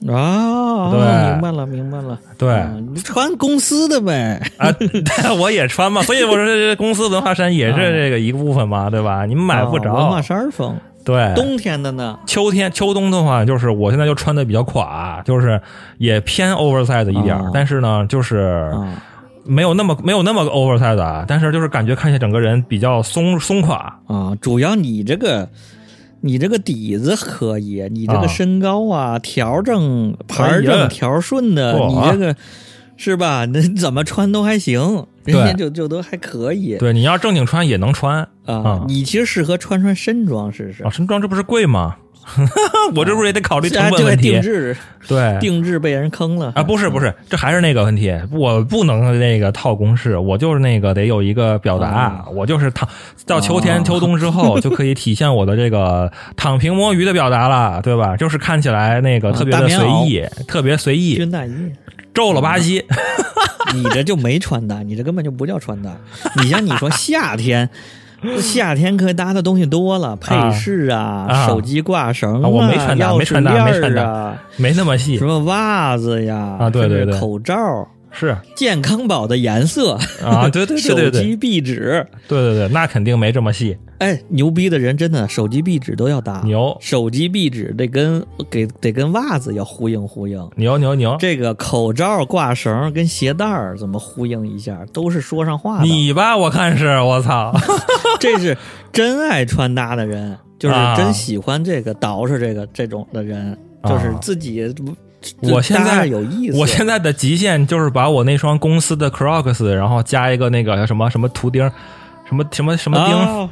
[SPEAKER 2] 啊，
[SPEAKER 1] 对
[SPEAKER 2] 明白了，明白了。
[SPEAKER 1] 对
[SPEAKER 2] 啊你穿公司的呗。
[SPEAKER 1] 啊，对 [LAUGHS] 我也穿嘛，所以我说这公司文化衫也是这个一个部分嘛，对吧？你们买不着。
[SPEAKER 2] 啊文化衫儿风。
[SPEAKER 1] 对，
[SPEAKER 2] 冬天的呢？
[SPEAKER 1] 秋天、秋冬的话，就是我现在就穿的比较垮，就是也偏 oversize 一点但是呢，就是
[SPEAKER 2] 啊，
[SPEAKER 1] 没有那么没有那么 oversize 啊，但是就是感觉看起来整个人比较松松垮。
[SPEAKER 2] 啊，主要你这个。你这个底子可以，你这
[SPEAKER 1] 啊
[SPEAKER 2] 个身高啊，条正盘
[SPEAKER 1] 哎呀
[SPEAKER 2] 正条顺的，你这个是吧？那怎么穿都还行，人家
[SPEAKER 1] 对
[SPEAKER 2] 就就都还可以
[SPEAKER 1] 对，你要正经穿也能穿
[SPEAKER 2] 啊
[SPEAKER 1] 啊。
[SPEAKER 2] 你其实适合穿穿身装试试
[SPEAKER 1] 啊，，身装这不是贵吗？[LAUGHS] 我这不是也得考虑成本问题？
[SPEAKER 2] 定制
[SPEAKER 1] 对，
[SPEAKER 2] 定制被人坑了
[SPEAKER 1] 啊，不是不是，这还是那个问题，我不能那个套公式，我就是那个得有一个表达，
[SPEAKER 2] 啊
[SPEAKER 1] 我就是躺到秋天、
[SPEAKER 2] 哦
[SPEAKER 1] 秋冬之后就可以体现我的这个 [LAUGHS] 躺平摸鱼的表达了，对吧？就是看起来那个
[SPEAKER 2] 啊
[SPEAKER 1] 特别的随意，特别随意，
[SPEAKER 2] 军大衣。
[SPEAKER 1] 皱了吧唧。[LAUGHS]
[SPEAKER 2] 你这就没穿搭，你这根本就不叫穿搭。你像你说夏天，[LAUGHS] 夏天可以搭的东西多了，配饰啊，
[SPEAKER 1] 啊
[SPEAKER 2] 手机挂绳
[SPEAKER 1] 啊我没穿搭没穿搭没
[SPEAKER 2] 链
[SPEAKER 1] 穿搭没那么细
[SPEAKER 2] 什么袜子呀，
[SPEAKER 1] 啊对对对
[SPEAKER 2] 口罩。
[SPEAKER 1] 是
[SPEAKER 2] 健康宝的颜色
[SPEAKER 1] 啊对对对对 [LAUGHS]
[SPEAKER 2] 手机壁纸，
[SPEAKER 1] 对对对，那肯定没这么细。
[SPEAKER 2] 哎，牛逼的人真的手机壁纸都要搭，
[SPEAKER 1] 牛
[SPEAKER 2] 手机壁纸得跟给得跟袜子要呼应呼应，
[SPEAKER 1] 牛牛牛！
[SPEAKER 2] 这个口罩挂绳跟鞋带儿怎么呼应一下，都是说上话的。
[SPEAKER 1] 你吧，我看是我操，[LAUGHS]
[SPEAKER 2] 这是真爱穿搭的人，就是
[SPEAKER 1] 啊
[SPEAKER 2] 真喜欢这个捯饬这个这种的人，
[SPEAKER 1] 啊
[SPEAKER 2] 就是自己。
[SPEAKER 1] 我现在
[SPEAKER 2] 有意思，
[SPEAKER 1] 我现在的极限就是把我那双公司的 Crocs，然后加一个那个叫什么什么图钉，什么什么什么钉，
[SPEAKER 2] 啊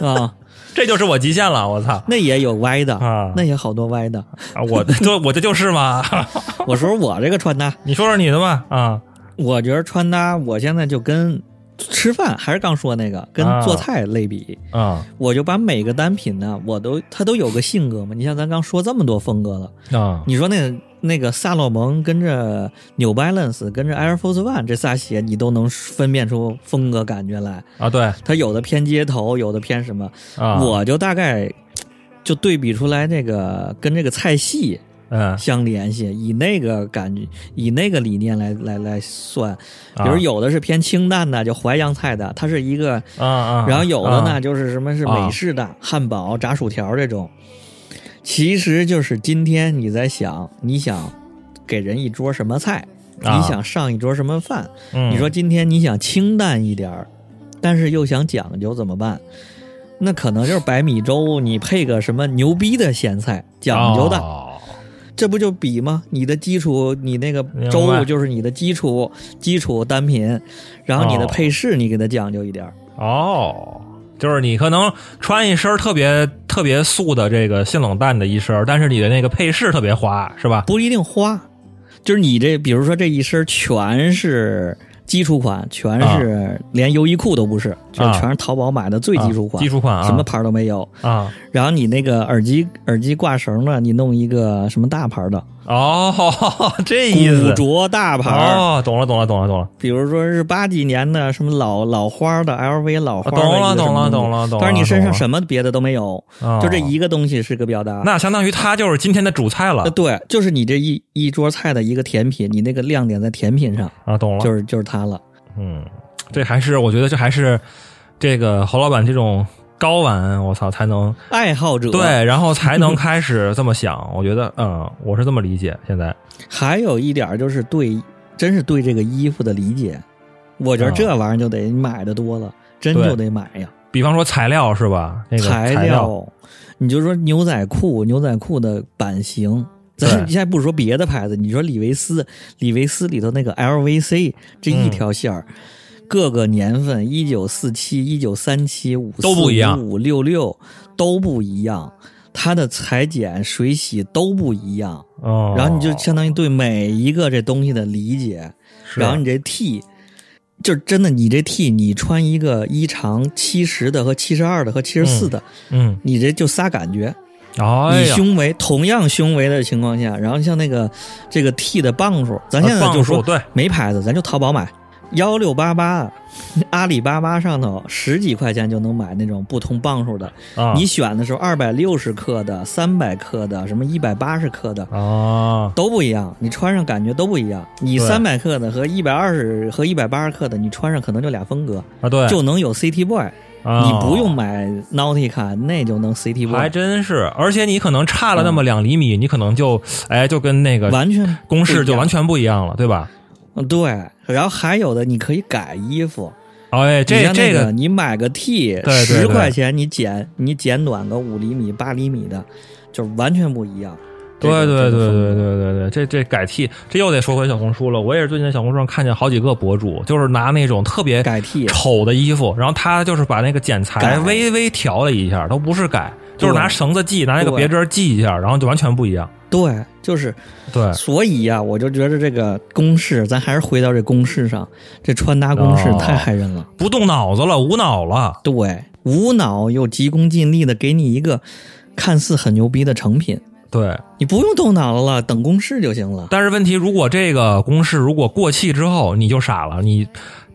[SPEAKER 2] [LAUGHS] 啊，
[SPEAKER 1] 这就是我极限了。我操
[SPEAKER 2] 那也有歪的
[SPEAKER 1] 啊
[SPEAKER 2] 那也好多歪的。
[SPEAKER 1] 啊！我就我这就是嘛。[LAUGHS]
[SPEAKER 2] 我说我这个穿搭，[LAUGHS]
[SPEAKER 1] 你说说你的吧啊
[SPEAKER 2] 我觉得穿搭，我现在就跟吃饭还是刚说那个，跟
[SPEAKER 1] 啊
[SPEAKER 2] 做菜类比，
[SPEAKER 1] 啊
[SPEAKER 2] 我就把每个单品呢，我都它都有个性格嘛。你像咱刚说这么多风格了，
[SPEAKER 1] 啊
[SPEAKER 2] 你说那那个萨洛蒙跟着 New Balance 跟着 Air Force One 这仨鞋，你都能分辨出风格感觉来。
[SPEAKER 1] 啊！对
[SPEAKER 2] 它有的偏街头，有的偏什么，
[SPEAKER 1] 啊，
[SPEAKER 2] 我就大概就对比出来那个跟这个菜系
[SPEAKER 1] 嗯
[SPEAKER 2] 相联系，以那个感觉，以那个理念来来来算。比如
[SPEAKER 1] 啊
[SPEAKER 2] 有的是偏清淡的，就淮扬菜的，它是一个；
[SPEAKER 1] 啊啊，
[SPEAKER 2] 然后有的呢
[SPEAKER 1] 啊
[SPEAKER 2] 就是什么是美式的，汉堡、炸薯条这种。其实就是今天你在想，你想给人一桌什么菜，
[SPEAKER 1] 啊
[SPEAKER 2] 你想上一桌什么饭？
[SPEAKER 1] 嗯
[SPEAKER 2] 你说今天你想清淡一点儿，但是又想讲究怎么办？那可能就是白米粥，你配个什么牛逼的咸菜，讲究的，
[SPEAKER 1] 哦
[SPEAKER 2] 这不就比吗？你的基础，你那个粥就是你的基础基础单品，然后你的
[SPEAKER 1] 哦
[SPEAKER 2] 配饰你给它讲究一点儿。
[SPEAKER 1] 哦，就是你可能穿一身特别特别素的这个性冷淡的一身，但是你的那个配饰特别花，是吧？
[SPEAKER 2] 不一定花，就是你这，比如说这一身全是基础款，全是连优衣库都不是，就是全是淘宝买的最基础款，
[SPEAKER 1] 啊基础款啊
[SPEAKER 2] 什么牌儿都没有。
[SPEAKER 1] 啊，
[SPEAKER 2] 然后你那个耳机耳机挂绳呢，你弄一个什么大牌的，
[SPEAKER 1] 哦，[LAUGHS] 这意思
[SPEAKER 2] 古。着大牌儿，
[SPEAKER 1] 哦，懂了，懂了，懂了，懂了。
[SPEAKER 2] 比如说是八几年的什么老老花的 LV 老花的
[SPEAKER 1] 懂了懂了懂了懂了
[SPEAKER 2] 但是你身上什么别的都没有，
[SPEAKER 1] 哦
[SPEAKER 2] 就这一个东西是个表达。
[SPEAKER 1] 那相当于它就是今天的主菜了
[SPEAKER 2] 呃对，就是你这一一桌菜的一个甜品，你那个亮点在甜品上，
[SPEAKER 1] 啊，懂了。
[SPEAKER 2] 就是就是它了。
[SPEAKER 1] 嗯，这还是我觉得这还是这个侯老板这种高玩，我操，才能
[SPEAKER 2] 爱好者
[SPEAKER 1] 对，然后才能开始这么想。[LAUGHS] 我觉得，嗯，我是这么理解。现在
[SPEAKER 2] 还有一点就是对，真是对这个衣服的理解。我觉得
[SPEAKER 1] 啊
[SPEAKER 2] 这玩意儿就得买的多了，真就得买呀。
[SPEAKER 1] 比方说材料是吧？那个
[SPEAKER 2] 材
[SPEAKER 1] 材
[SPEAKER 2] 料，你就说牛仔裤，牛仔裤的版型，咱
[SPEAKER 1] 对
[SPEAKER 2] 现在不说别的牌子，你说李维斯，李维斯里头那个 LVC 这一条线儿，各个年份，一九四七、一九三七、五
[SPEAKER 1] 都不一样。
[SPEAKER 2] 五六六都不一样，它的裁剪、水洗都不一样，
[SPEAKER 1] 哦，
[SPEAKER 2] 然后你就相当于对每一个这东西的理解，
[SPEAKER 1] 是。
[SPEAKER 2] 然后你这 T，就真的你这 T，你穿一个衣长七十的和七十二的和七十四的，
[SPEAKER 1] 嗯，
[SPEAKER 2] 你这就仨感觉。你胸围同样胸围的情况下，然后像那个这个 T 的磅数，咱现在就说没牌子，咱就淘宝买幺六八八，阿里巴巴上头十几块钱就能买那种不同磅数的。
[SPEAKER 1] 啊，
[SPEAKER 2] 你选的时候二百六十克的、三百克的、什么一百八十克的。
[SPEAKER 1] 啊，
[SPEAKER 2] 都不一样，你穿上感觉都不一样。你
[SPEAKER 1] 对
[SPEAKER 2] 三百克的和一百二十和一百八十克的，你穿上可能就俩风格，
[SPEAKER 1] 啊对，
[SPEAKER 2] 就能有 City Boy
[SPEAKER 1] 啊
[SPEAKER 2] 你不用买 Nautica，那就能 CT
[SPEAKER 1] 还
[SPEAKER 2] Boy，
[SPEAKER 1] 真是，而且你可能差了那么两厘米，你可能就哎就跟那个
[SPEAKER 2] 完全
[SPEAKER 1] 公式就完
[SPEAKER 2] 全
[SPEAKER 1] 全不一样了，对吧？
[SPEAKER 2] 嗯对。然后还有的你可以改衣服，
[SPEAKER 1] 哎，
[SPEAKER 2] 你
[SPEAKER 1] 这
[SPEAKER 2] 像那
[SPEAKER 1] 这个
[SPEAKER 2] 你买个 T 十块钱，你剪你剪短个五厘米、八厘米的，就是完全不一样。
[SPEAKER 1] 对对对对对对对，这这改 T，这又得说回小红书了。我也是最近在小红书上看见好几个博主，就是拿那种特别
[SPEAKER 2] 改 T
[SPEAKER 1] 丑的衣服，然后他就是把那个剪裁
[SPEAKER 2] 改。
[SPEAKER 1] 微微调了一下，都不是改，就是拿绳子系，拿那个别针系一下，然后就完全不一样。
[SPEAKER 2] 对，就是
[SPEAKER 1] 对，
[SPEAKER 2] 所以呀、我就觉得这个公式，咱还是回到这公式上，这穿搭公式
[SPEAKER 1] 哦
[SPEAKER 2] 太害人了。
[SPEAKER 1] 不动脑子了，无脑了。
[SPEAKER 2] 对，无脑又急功近利的给你一个看似很牛逼的成品，
[SPEAKER 1] 对，
[SPEAKER 2] 你不用动脑子了，等公式就行了。
[SPEAKER 1] 但是问题，如果这个公式如果过气之后，你就傻了，你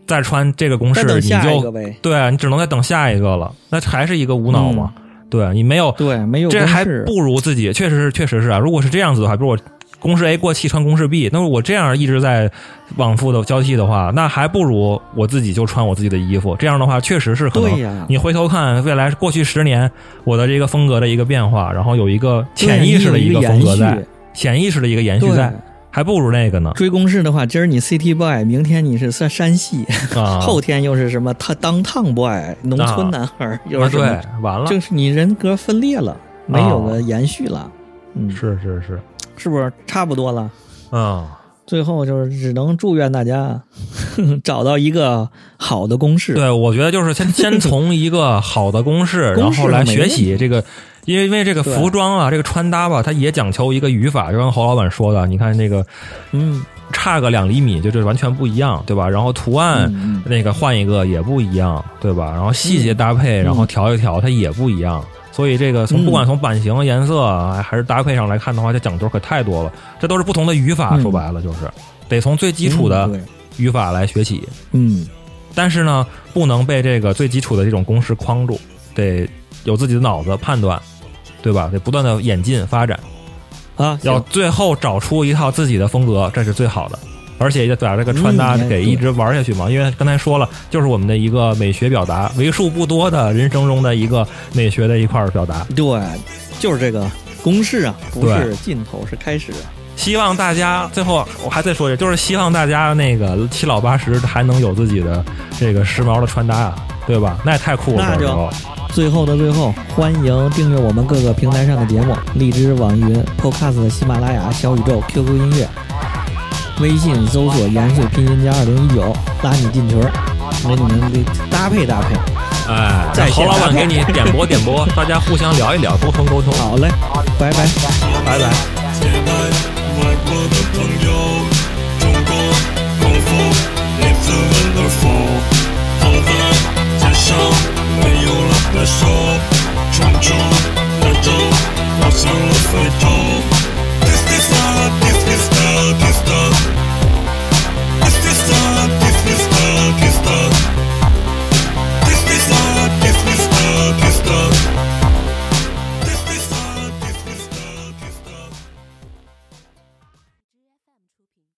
[SPEAKER 1] 再穿这个公式，你就。对啊，你只能再等下一个了，那还是一个无脑吗。
[SPEAKER 2] 嗯
[SPEAKER 1] 对你没有，
[SPEAKER 2] 对，没有
[SPEAKER 1] 这还，不如自己，确实是，确实是啊。如果是这样子的话，比如我公式 A 过气穿公式 B，那么我这样一直在往复的交替的话，那还不如我自己就穿我自己的衣服。这样的话，确实是可能你回头看未来过去十年我的这个风格的一个变化，然后有一个潜意识的
[SPEAKER 2] 一
[SPEAKER 1] 个
[SPEAKER 2] 延续
[SPEAKER 1] 风格在，潜意识的一个延续
[SPEAKER 2] 对
[SPEAKER 1] 在，还不如那个呢
[SPEAKER 2] 追公式的话，今儿你 CT boy，明天你是山山系，
[SPEAKER 1] 啊！[LAUGHS]
[SPEAKER 2] 后天又是什么他当烫 boy，农村男孩儿，又
[SPEAKER 1] 啊，
[SPEAKER 2] 是什么
[SPEAKER 1] 对，完了，
[SPEAKER 2] 就是你人格分裂了，没有个延续了。嗯，
[SPEAKER 1] 是是是，
[SPEAKER 2] 是不是差不多了？
[SPEAKER 1] 嗯。
[SPEAKER 2] 最后就是只能祝愿大家 [LAUGHS] 找到一个好的公式。
[SPEAKER 1] 对，我觉得就是先先从一个好的公式，[LAUGHS] 然后来学习这个，因为因为这个服装啊，这个穿搭吧，它也讲求一个语法，就跟侯老板说的，你看这个
[SPEAKER 2] 嗯，
[SPEAKER 1] 差个两厘米，就这完全不一样，对吧？然后图案那个换一个也不一样，对吧？然后细节搭配，然后调一调，它也不一样。所以这个从
[SPEAKER 2] 嗯
[SPEAKER 1] 不管从版型、颜色啊还是搭配上来看的话，这讲究可太多了。这都是不同的语法，
[SPEAKER 2] 嗯
[SPEAKER 1] 说白了就是得从最基础的语法来学起。
[SPEAKER 2] 嗯，
[SPEAKER 1] 但是呢，不能被这个最基础的这种公式框住，得有自己的脑子判断，对吧？得不断的演进发展，
[SPEAKER 2] 啊，
[SPEAKER 1] 要最后找出一套自己的风格，这是最好的。而且要把这个穿搭给一直玩下去嘛，因为刚才说了，就是我们的一个美学表达，为数不多的人生中的一个美学的一块表达。
[SPEAKER 2] 对，就是这个公式啊，不是尽头，是开始。
[SPEAKER 1] 希望大家最后我还再说一句，就是希望大家那个七老八十还能有自己的这个时髦的穿搭啊，对吧？那也太酷了。
[SPEAKER 2] 那就最后的最后，欢迎订阅我们各个平台上的节目：荔枝、网易云、Podcast、喜马拉雅、小宇宙、QQ 音乐。微信搜索“盐水拼音加二零一九”，拉你进群，美女们搭配搭配。
[SPEAKER 1] 哎，
[SPEAKER 2] 在
[SPEAKER 1] 侯老板给你点播点播，[LAUGHS] 大家互相聊一聊，沟通沟通。
[SPEAKER 2] 好嘞，拜拜，
[SPEAKER 1] 拜拜。Oh. shop，没有了白手，穿着戴着，爬上了飞头。This is love, this is love, this is love。